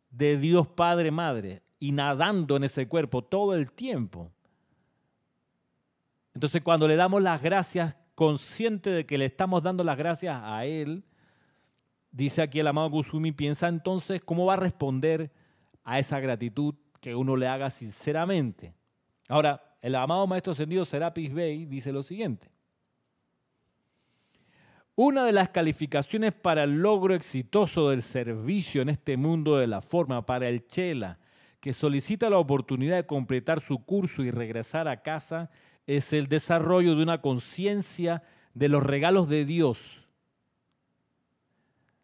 Speaker 1: de Dios Padre Madre y nadando en ese cuerpo todo el tiempo. Entonces cuando le damos las gracias, consciente de que le estamos dando las gracias a Él, dice aquí el amado Kusumi, piensa entonces cómo va a responder a esa gratitud que uno le haga sinceramente. Ahora, el amado maestro ascendido Serapis Bey dice lo siguiente. Una de las calificaciones para el logro exitoso del servicio en este mundo de la forma para el Chela, que solicita la oportunidad de completar su curso y regresar a casa, es el desarrollo de una conciencia de los regalos de Dios,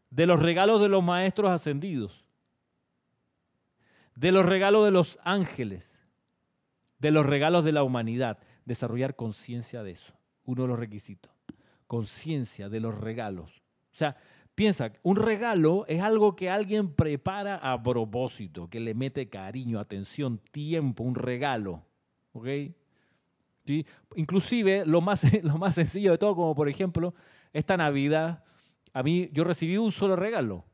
Speaker 1: de los regalos de los maestros ascendidos, de los regalos de los ángeles, de los regalos de la humanidad. Desarrollar conciencia de eso, uno de los requisitos conciencia de los regalos. O sea, piensa, un regalo es algo que alguien prepara a propósito, que le mete cariño, atención, tiempo, un regalo. ¿Ok? ¿Sí? Inclusive lo más, lo más sencillo de todo, como por ejemplo, esta Navidad, a mí yo recibí un solo regalo.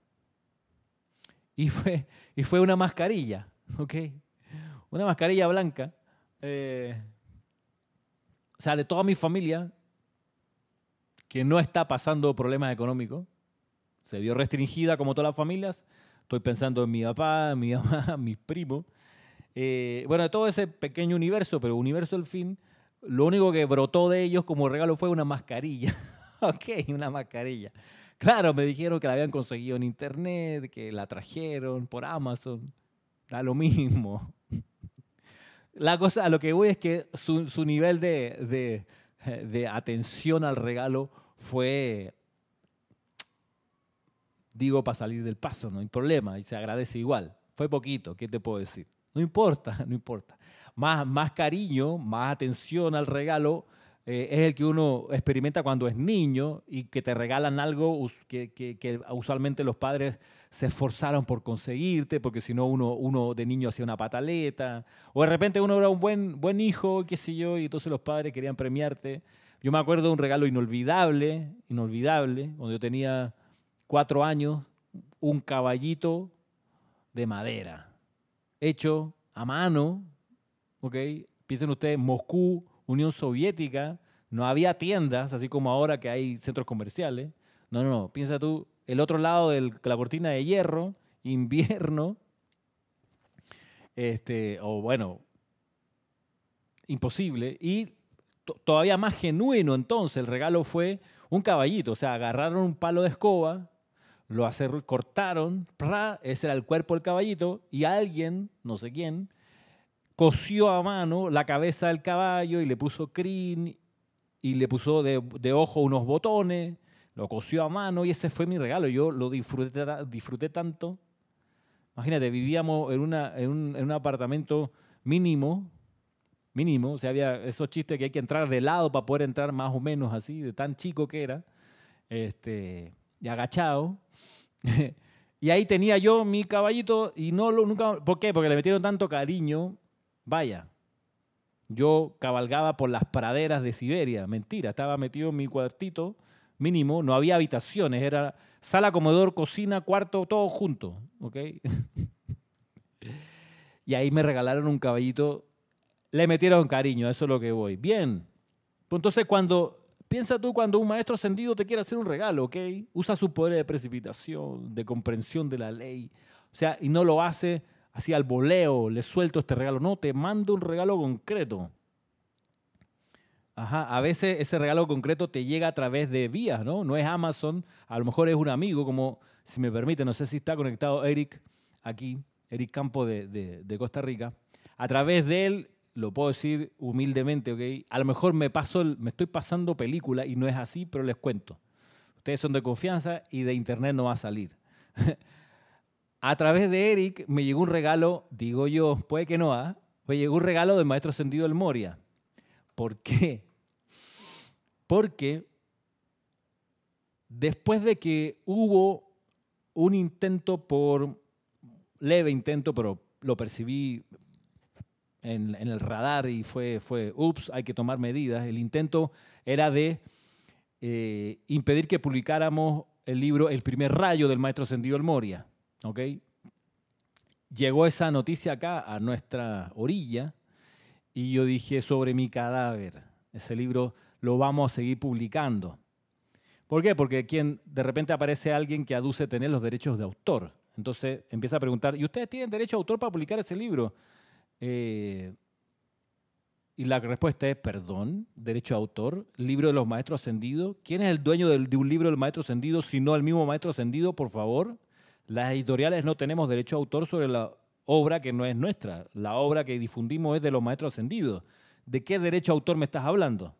Speaker 1: Y fue, y fue una mascarilla, ¿ok? Una mascarilla blanca. Eh, o sea, de toda mi familia, que no está pasando problemas económicos, se vio restringida como todas las familias. Estoy pensando en mi papá, mi mamá, mis primos. Eh, bueno, todo ese pequeño universo, pero universo al fin, lo único que brotó de ellos como regalo fue una mascarilla. ok, una mascarilla. Claro, me dijeron que la habían conseguido en internet, que la trajeron por Amazon. Da lo mismo. La cosa, a lo que voy es que su, nivel de, de atención al regalo fue, digo, para salir del paso, no hay problema, y se agradece igual. Fue poquito, ¿qué te puedo decir? No importa, no importa. Más, más cariño, más atención al regalo eh, es el que uno experimenta cuando es niño y que te regalan algo que, que, usualmente los padres se esforzaron por conseguirte, porque si no uno, uno de niño hacía una pataleta, o de repente uno era un buen, buen hijo, qué sé yo, y entonces los padres querían premiarte. Yo me acuerdo de un regalo inolvidable, inolvidable, cuando yo tenía cuatro años, un caballito de madera, hecho a mano, ¿ok? Piensen ustedes, Moscú, Unión Soviética, no había tiendas, así como ahora que hay centros comerciales. No, no, no, piensa tú, el otro lado de la cortina de hierro, invierno, este, o bueno, imposible. Y todavía más genuino entonces el regalo fue un caballito, o sea, agarraron un palo de escoba, lo cortaron, ese era el cuerpo del caballito, y alguien, no sé quién, cosió a mano la cabeza del caballo y le puso crin y le puso de, ojo unos botones, lo cosió a mano y ese fue mi regalo. Yo lo disfruté, disfruté tanto. Imagínate, vivíamos en, una, en un apartamento mínimo, mínimo, o sea, había esos chistes que hay que entrar de lado para poder entrar más o menos así, de tan chico que era, este, y agachado. y ahí tenía yo mi caballito y no lo nunca, ¿por qué? Porque le metieron tanto cariño, vaya. Yo cabalgaba por las praderas de Siberia, mentira, estaba metido en mi cuartito mínimo, no había habitaciones, era sala, comedor, cocina, cuarto, todo junto, ¿ok? y ahí me regalaron un caballito le metieron cariño, eso es lo que voy. Bien. Pues entonces, cuando piensa tú cuando un maestro ascendido te quiere hacer un regalo, ¿ok? Usa su poder de precipitación, de comprensión de la ley. O sea, y no lo hace así al voleo, le suelto este regalo. No, te mando un regalo concreto. Ajá, a veces ese regalo concreto te llega a través de vías, ¿no? No es Amazon, a lo mejor es un amigo, como si me permite, no sé si está conectado Eric aquí, Eric Campo de, de Costa Rica. A través de él lo puedo decir humildemente, ¿ok? A lo mejor me, paso me estoy pasando película y no es así, pero les cuento. Ustedes son de confianza y de internet no va a salir. a través de Eric me llegó un regalo, digo yo, puede que no, ¿ah? Me llegó un regalo del maestro Sentido del Moria. ¿Por qué? Porque después de que hubo un intento por, leve intento, pero lo percibí en, el radar y fue, fue, ups, hay que tomar medidas. El intento era de eh, impedir que publicáramos el libro El primer rayo del maestro Sendido El Moria. ¿Okay? Llegó esa noticia acá a nuestra orilla y yo dije sobre mi cadáver. Ese libro lo vamos a seguir publicando. ¿Por qué? Porque quien, de repente aparece alguien que aduce tener los derechos de autor. Entonces empieza a preguntar, ¿y ustedes tienen derecho de autor para publicar ese libro? Eh, Y la respuesta es, perdón, derecho de autor, libro de los maestros ascendidos. ¿Quién es el dueño de un libro del maestro ascendido si no el mismo maestro ascendido, por favor? Las editoriales no tenemos derecho de autor sobre la obra que no es nuestra. La obra que difundimos es de los maestros ascendidos. ¿De qué derecho de autor me estás hablando?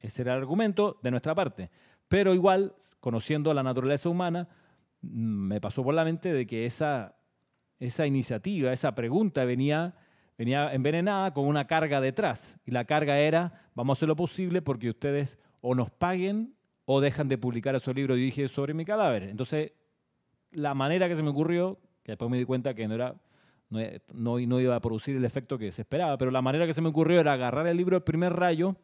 Speaker 1: Ese era el argumento de nuestra parte. Pero igual, conociendo la naturaleza humana, mm, me pasó por la mente de que esa, esa iniciativa, esa pregunta venía venía envenenada con una carga detrás. Y la carga era, vamos a hacer lo posible porque ustedes o nos paguen o dejan de publicar esos libros y dije sobre mi cadáver. Entonces, la manera que se me ocurrió, que después me di cuenta que no era no, no, iba a producir el efecto que se esperaba, pero la manera que se me ocurrió era agarrar el libro El primer rayo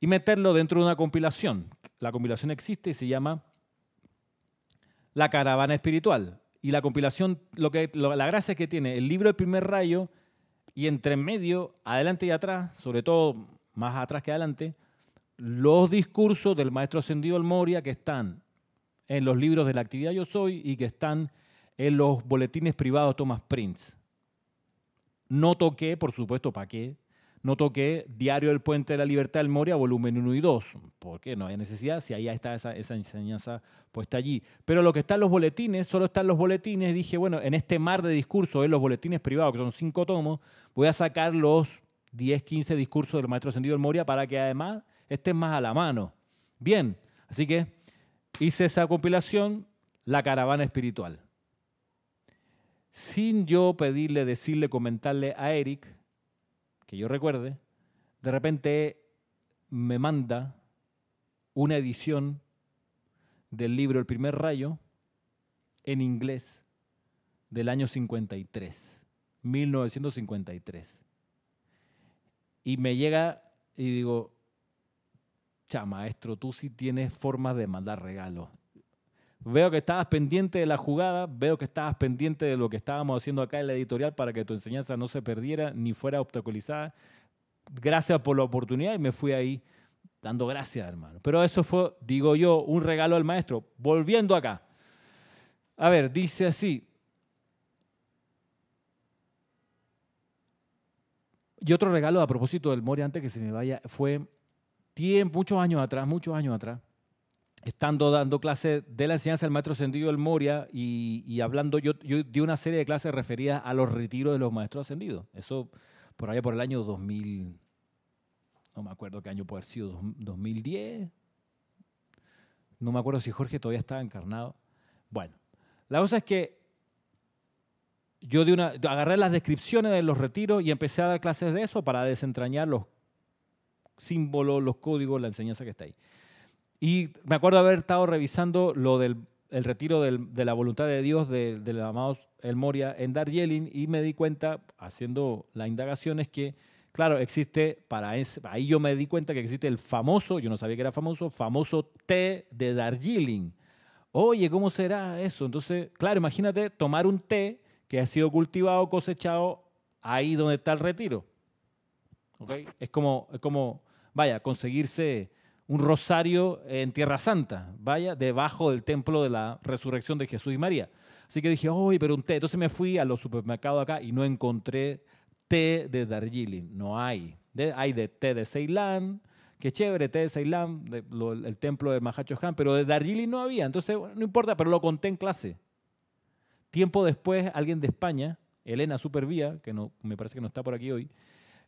Speaker 1: y meterlo dentro de una compilación. La compilación existe y se llama La caravana espiritual. Y la compilación, lo que, la gracia es que tiene el libro El primer rayo y entre medio, adelante y atrás, sobre todo más atrás que adelante, los discursos del maestro ascendido El Moria que están en los libros de la actividad Yo Soy y que están en los boletines privados Thomas Prince. No toqué, por supuesto, ¿para qué? No toqué Diario del Puente de la Libertad del Moria, volumen 1 y 2. porque No hay necesidad, si ahí está esa, esa enseñanza puesta allí. Pero lo que está en los boletines, solo están los boletines. Dije, bueno, en este mar de discursos, en los boletines privados, que son cinco tomos, voy a sacar los 10, 15 discursos del maestro ascendido del Moria para que además estén más a la mano. Bien, así que hice esa compilación, La Caravana Espiritual. Sin yo pedirle, decirle, comentarle a Eric, que yo recuerde, de repente me manda una edición del libro El primer rayo en inglés del año 53, 1953. Y me llega y digo, cha, maestro, tú sí tienes formas de mandar regalos. Veo que estabas pendiente de la jugada, veo que estabas pendiente de lo que estábamos haciendo acá en la editorial para que tu enseñanza no se perdiera ni fuera obstaculizada. Gracias por la oportunidad y me fui ahí dando gracias, hermano. Pero eso fue, digo yo, un regalo al maestro. Volviendo acá. A ver, dice así. Y otro regalo a propósito del Mori, antes que se me vaya, fue tiempo, muchos años atrás, muchos años atrás estando dando clases de la enseñanza del maestro ascendido del Moria y, hablando, yo, yo, di una serie de clases referidas a los retiros de los maestros ascendidos. Eso por allá por el año 2000, no me acuerdo qué año puede haber sido, 2010. No me acuerdo si Jorge todavía estaba encarnado. Bueno, la cosa es que yo di una, agarré las descripciones de los retiros y empecé a dar clases de eso para desentrañar los símbolos, los códigos, la enseñanza que está ahí. Y me acuerdo haber estado revisando lo del el retiro de la voluntad de Dios del de, amado El Moria en Darjeeling y me di cuenta, haciendo la indagación, es que, claro, existe, para ahí yo me di cuenta que existe el famoso, yo no sabía que era famoso, famoso té de Darjeeling. Oye, ¿cómo será eso? Entonces, claro, imagínate tomar un té que ha sido cultivado, cosechado ahí donde está el retiro. ¿Okay? Es, como, es como, vaya, conseguirse un rosario en Tierra Santa, vaya, debajo del templo de la resurrección de Jesús y María. Así que dije, uy, pero un té. Entonces me fui a los supermercados acá y no encontré té de Darjeeling. No hay. hay de té de Ceilán, qué chévere, té de Ceilán, el templo de Mahacho Han, pero de Darjeeling no había. Entonces, no importa, pero lo conté en clase. Tiempo después, alguien de España, Elena Supervía, que no, me parece que no está por aquí hoy,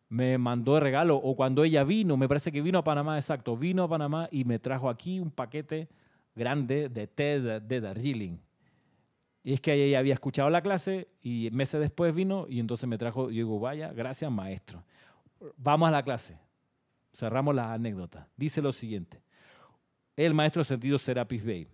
Speaker 1: me mandó de regalo, o cuando ella vino, me parece que vino a Panamá, exacto, vino a Panamá y me trajo aquí un paquete grande de té de, Darjeeling. Y es que ella había escuchado la clase y meses después vino y entonces me trajo, digo, vaya, gracias maestro. Vamos a la clase. Cerramos la anécdota. Dice lo siguiente. El maestro sentido Serapis Bey.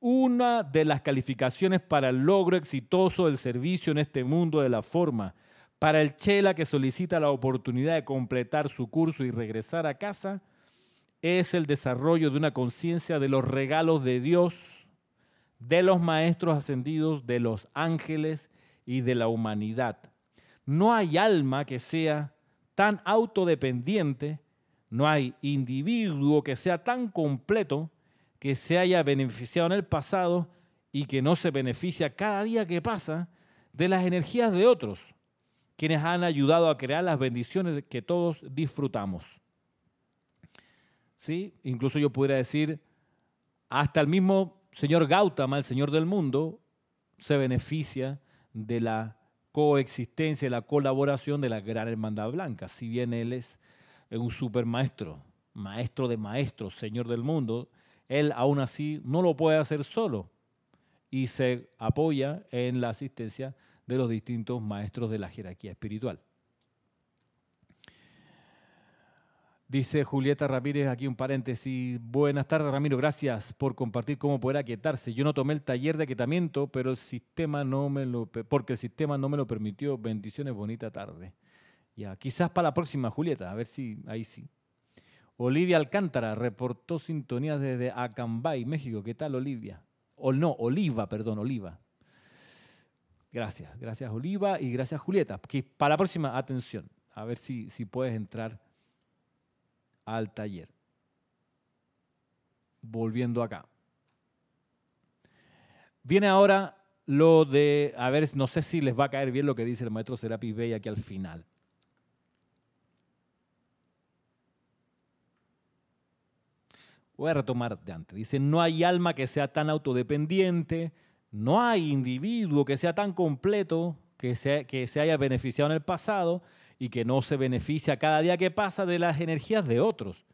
Speaker 1: Una de las calificaciones para el logro exitoso del servicio en este mundo de la forma para el Chela que solicita la oportunidad de completar su curso y regresar a casa, es el desarrollo de una conciencia de los regalos de Dios, de los maestros ascendidos, de los ángeles y de la humanidad. No hay alma que sea tan autodependiente, no hay individuo que sea tan completo que se haya beneficiado en el pasado y que no se beneficia cada día que pasa de las energías de otros quienes han ayudado a crear las bendiciones que todos disfrutamos. ¿Sí? Incluso yo podría decir, hasta el mismo señor Gautama, el señor del mundo, se beneficia de la coexistencia, y la colaboración de la gran hermandad blanca. Si bien él es un supermaestro, maestro de maestros, señor del mundo, él aún así no lo puede hacer solo y se apoya en la asistencia de los distintos maestros de la jerarquía espiritual. Dice Julieta Ramírez, aquí un paréntesis. Buenas tardes, Ramiro. Gracias por compartir cómo poder aquietarse. Yo no tomé el taller de aquietamiento, pero el sistema no me lo, porque el sistema no me lo permitió. Bendiciones, bonita tarde. Ya, quizás para la próxima, Julieta, a ver si ahí sí. Olivia Alcántara reportó sintonía desde Acambay, México. ¿Qué tal, Olivia? O no, Oliva, perdón, Oliva. Gracias, gracias, Oliva, y gracias, Julieta. Que para la próxima, atención, a ver si, si puedes entrar al taller. Volviendo acá. Viene ahora lo de, a ver, no sé si les va a caer bien lo que dice el maestro Serapis Bey aquí al final. Voy a retomar de antes. Dice, no hay alma que sea tan autodependiente, no hay individuo que sea tan completo, que se, que se haya beneficiado en el pasado y que no se beneficia cada día que pasa de las energías de otros,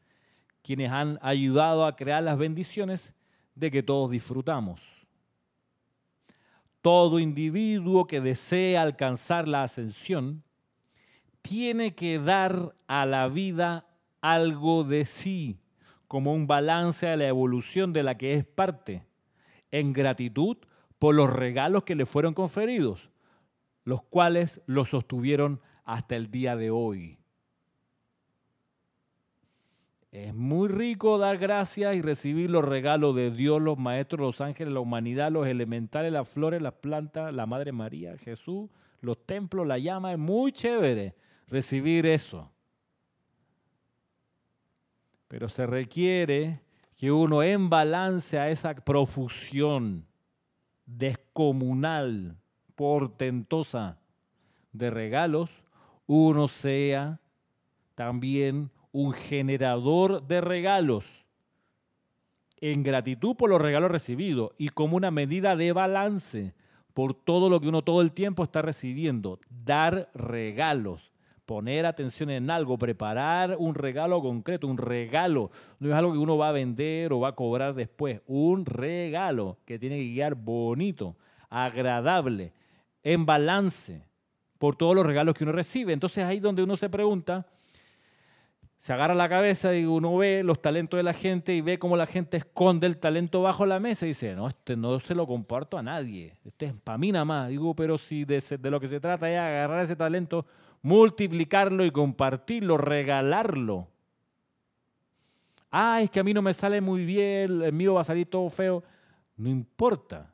Speaker 1: quienes han ayudado a crear las bendiciones de que todos disfrutamos. Todo individuo que desea alcanzar la ascensión tiene que dar a la vida algo de sí, como un balance a la evolución de la que es parte, en gratitud por los regalos que le fueron conferidos, los cuales lo sostuvieron hasta el día de hoy. Es muy rico dar gracias y recibir los regalos de Dios, los maestros, los ángeles, la humanidad, los elementales, las flores, las plantas, la Madre María, Jesús, los templos, la llama. Es muy chévere recibir eso. Pero se requiere que uno en balance a esa profusión descomunal, portentosa de regalos, uno sea también un generador de regalos en gratitud por los regalos recibidos y como una medida de balance por todo lo que uno todo el tiempo está recibiendo. Dar regalos, poner atención en algo, preparar un regalo concreto, un regalo. No es algo que uno va a vender o va a cobrar después, un regalo que tiene que guiar bonito, agradable, en balance por todos los regalos que uno recibe. Entonces ahí donde uno se pregunta, se agarra la cabeza y uno ve los talentos de la gente y ve cómo la gente esconde el talento bajo la mesa y dice, no, este no se lo comparto a nadie, este es para mí nada más. Digo, pero si de, de lo que se trata es agarrar ese talento, multiplicarlo y compartirlo, regalarlo. Ah, es que a mí no me sale muy bien, el mío va a salir todo feo. No importa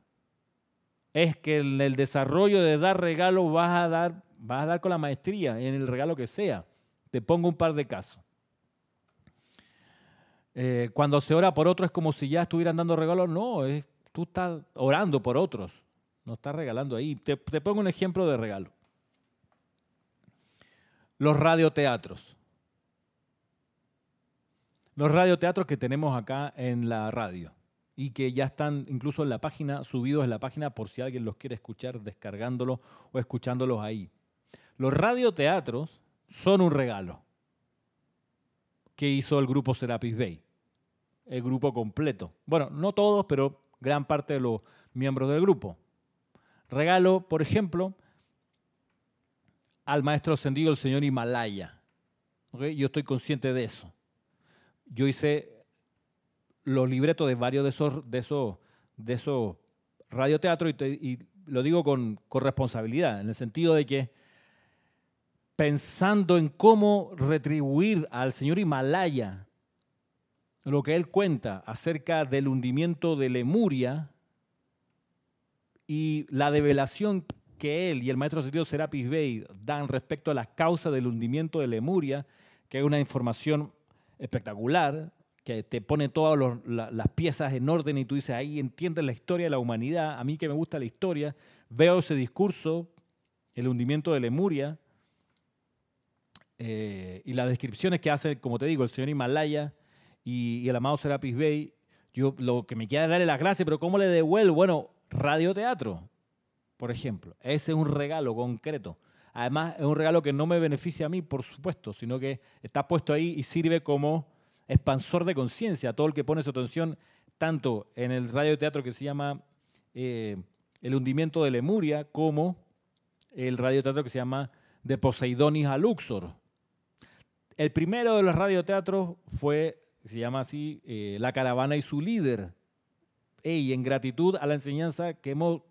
Speaker 1: es que en el desarrollo de dar regalos vas a dar, vas a dar con la maestría en el regalo que sea. Te pongo un par de casos. Eh, cuando se ora por otro es como si ya estuvieran dando regalos. No, tú estás orando por otros. No estás regalando ahí. Te pongo un ejemplo de regalo. Los radioteatros. Los radioteatros que tenemos acá en la radio y que ya están incluso en la página, subidos en la página por si alguien los quiere escuchar descargándolos o escuchándolos ahí. Los radioteatros son un regalo que hizo el grupo Serapis Bay, el grupo completo. Bueno, no todos, pero gran parte de los miembros del grupo. Regalo, por ejemplo, al maestro ascendido, el señor Himalaya. Yo estoy consciente de eso. Yo hice los libretos de varios de esos, de esos, de esos radioteatros y, lo digo con, con responsabilidad, en el sentido de que pensando en cómo retribuir al señor Himalaya lo que él cuenta acerca del hundimiento de Lemuria y la develación que él y el maestro sentido Serapis Bey dan respecto a las causas del hundimiento de Lemuria, que es una información espectacular, que te pone todas las piezas en orden y tú dices, ahí entiendes la historia de la humanidad, a mí que me gusta la historia, veo ese discurso, el hundimiento de Lemuria, eh, y las descripciones que hace, como te digo, el señor Himalaya y, el amado Serapis Bey, yo lo que me queda es darle las gracias, pero ¿cómo le devuelvo? Bueno, radioteatro, por ejemplo. Ese es un regalo concreto. Además, es un regalo que no me beneficia a mí, por supuesto, sino que está puesto ahí y sirve como expansor de conciencia. Todo el que pone su atención tanto en el radioteatro que se llama eh, El hundimiento de Lemuria, como el radioteatro que se llama De Poseidonis a Luxor. El primero de los radioteatros fue, se llama así, eh, La caravana y su líder. Y en gratitud a la enseñanza que hemos,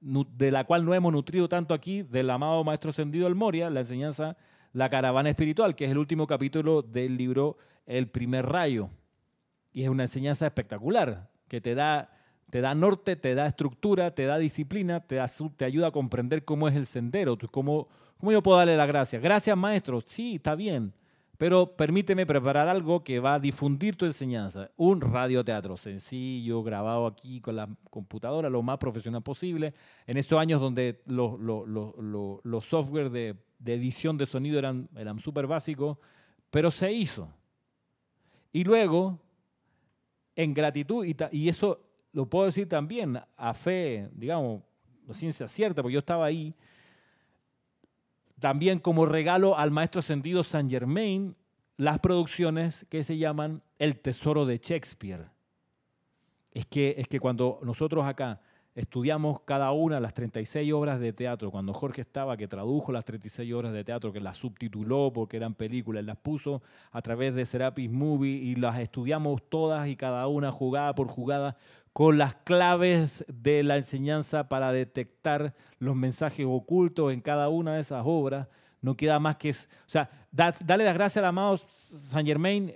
Speaker 1: de la cual no hemos nutrido tanto aquí, del amado Maestro Ascendido El Moria, la enseñanza La caravana espiritual, que es el último capítulo del libro El primer rayo. Y es una enseñanza espectacular, que te da, te da norte, te da estructura, te da disciplina, te, te ayuda a comprender cómo es el sendero, cómo, cómo yo puedo darle la gracia. Gracias, maestro. Sí, está bien pero permíteme preparar algo que va a difundir tu enseñanza. Un radioteatro sencillo, grabado aquí con la computadora, lo más profesional posible. En estos años donde los, los, software de, edición de sonido eran, eran súper básicos, pero se hizo. Y luego, en gratitud, y, y eso lo puedo decir también a fe, digamos, ciencia cierta, porque yo estaba ahí, también como regalo al maestro sentido Saint Germain, las producciones que se llaman El Tesoro de Shakespeare. Es que, es que cuando nosotros acá estudiamos cada una las 36 obras de teatro, cuando Jorge estaba, que tradujo las 36 obras de teatro, que las subtituló porque eran películas, las puso a través de Serapis Movie y las estudiamos todas y cada una jugada por jugada con las claves de la enseñanza para detectar los mensajes ocultos en cada una de esas obras. No queda más que... O sea, darle las gracias al amado Saint Germain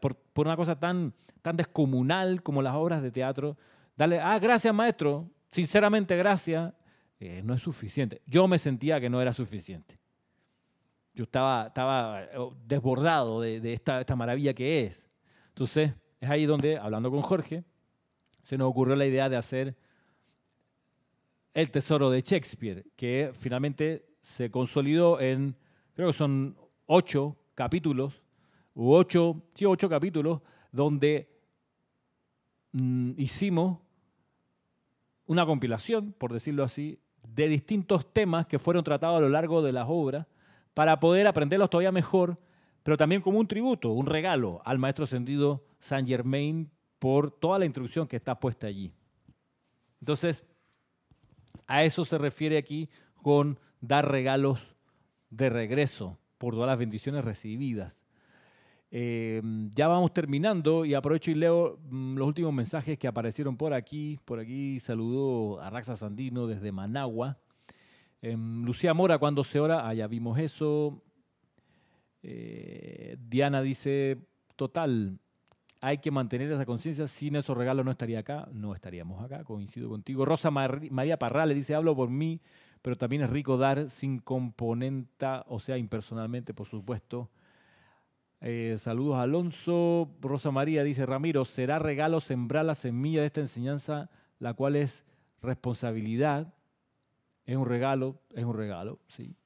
Speaker 1: por, una cosa tan, tan descomunal como las obras de teatro. Dale, ah, gracias maestro, sinceramente gracias, eh, no es suficiente. Yo me sentía que no era suficiente. Yo estaba, estaba eh, desbordado de, de esta, esta maravilla que es. Entonces, es ahí donde, hablando con Jorge, se nos ocurrió la idea de hacer El Tesoro de Shakespeare, que finalmente se consolidó en, creo que son ocho capítulos, u ocho, sí, ocho capítulos, donde mm, hicimos una compilación, por decirlo así, de distintos temas que fueron tratados a lo largo de las obras para poder aprenderlos todavía mejor, pero también como un tributo, un regalo al maestro sentido Saint Germain por toda la instrucción que está puesta allí. Entonces, a eso se refiere aquí con dar regalos de regreso por todas las bendiciones recibidas. Eh, ya vamos terminando y aprovecho y leo mm, los últimos mensajes que aparecieron por aquí. Por aquí saludó a Raxa Sandino desde Managua. Em, Lucía Mora, cuando se ora, ah, vimos eso. Eh, Diana dice, total, hay que mantener esa conciencia. Sin esos regalos no estaría acá, no estaríamos acá, coincido contigo. Rosa María Parra le dice, hablo por mí, pero también es rico dar sin componenta, o sea, impersonalmente, por supuesto. Eh, saludos Alonso. Rosa María dice, Ramiro, será regalo sembrar la semilla de esta enseñanza, la cual es responsabilidad. Es un regalo, es un regalo, sí.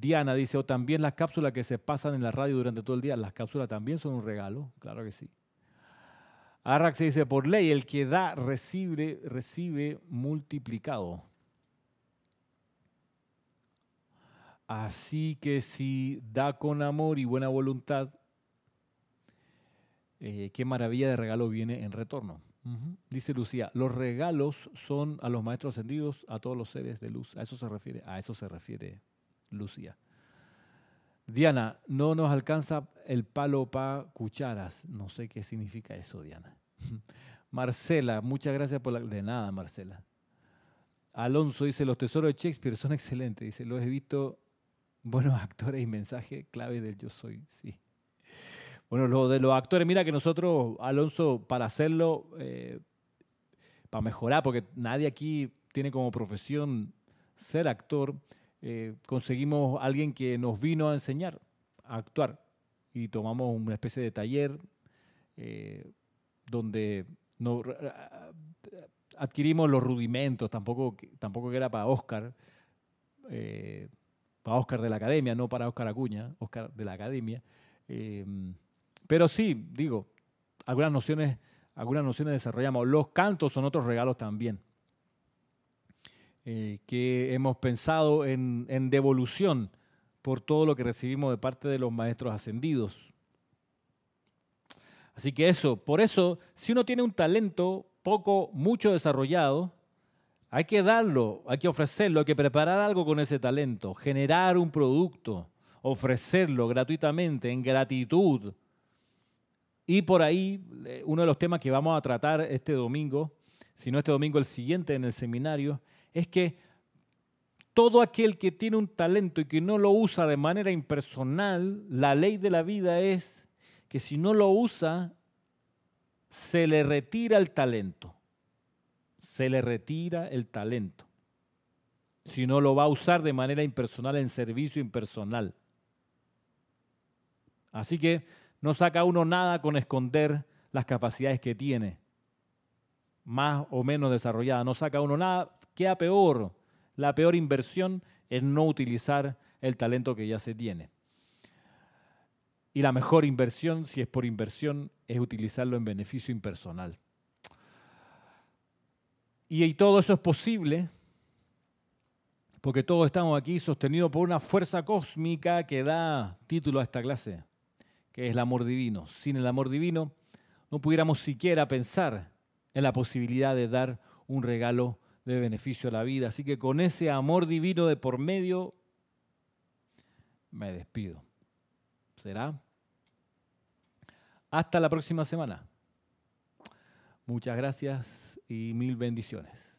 Speaker 1: Diana dice, o también las cápsulas que se pasan en la radio durante todo el día, las cápsulas también son un regalo, claro que sí. Arrax dice, por ley, el que da recibe, recibe multiplicado. Así que si da con amor y buena voluntad, eh, qué maravilla de regalo viene en retorno. Dice Lucía, los regalos son a los maestros ascendidos, a todos los seres de luz. A eso se refiere, a eso se refiere Lucía. Diana, no nos alcanza el palo para cucharas. No sé qué significa eso, Diana. Marcela, muchas gracias por la... De nada, Marcela. Alonso dice, los tesoros de Shakespeare son excelentes. Dice, los he visto buenos actores y mensajes clave del yo soy. Sí. Bueno, lo de los actores, mira que nosotros, Alonso, para hacerlo, eh, para mejorar, porque nadie aquí tiene como profesión ser actor, eh, conseguimos alguien que nos vino a enseñar a actuar y tomamos una especie de taller eh, donde adquirimos los rudimentos, tampoco, tampoco era para Oscar, eh, para Oscar de la Academia, no para Oscar Acuña, Oscar de la Academia. Eh, pero sí, digo, algunas nociones, algunas nociones desarrollamos. Los cantos son otros regalos también. Eh, que hemos pensado en, en devolución por todo lo que recibimos de parte de los maestros ascendidos. Así que eso, por eso, si uno tiene un talento poco, mucho desarrollado, hay que darlo, hay que ofrecerlo, hay que preparar algo con ese talento, generar un producto, ofrecerlo gratuitamente, en gratitud. Y por ahí, eh, uno de los temas que vamos a tratar este domingo, si no este domingo, el siguiente en el seminario, es que todo aquel que tiene un talento y que no lo usa de manera impersonal, la ley de la vida es que si no lo usa, se le retira el talento. Se le retira el talento. Si no lo va a usar de manera impersonal en servicio impersonal. Así que no saca uno nada con esconder las capacidades que tiene, más o menos desarrolladas. No saca uno nada, queda peor. La peor inversión es no utilizar el talento que ya se tiene. Y la mejor inversión, si es por inversión, es utilizarlo en beneficio impersonal. Y, y todo eso es posible porque todos estamos aquí sostenidos por una fuerza cósmica que da título a esta clase, que es el amor divino. Sin el amor divino no pudiéramos siquiera pensar en la posibilidad de dar un regalo de beneficio a la vida. Así que con ese amor divino de por medio, me despido. ¿Será? Hasta la próxima semana. Muchas gracias y mil bendiciones.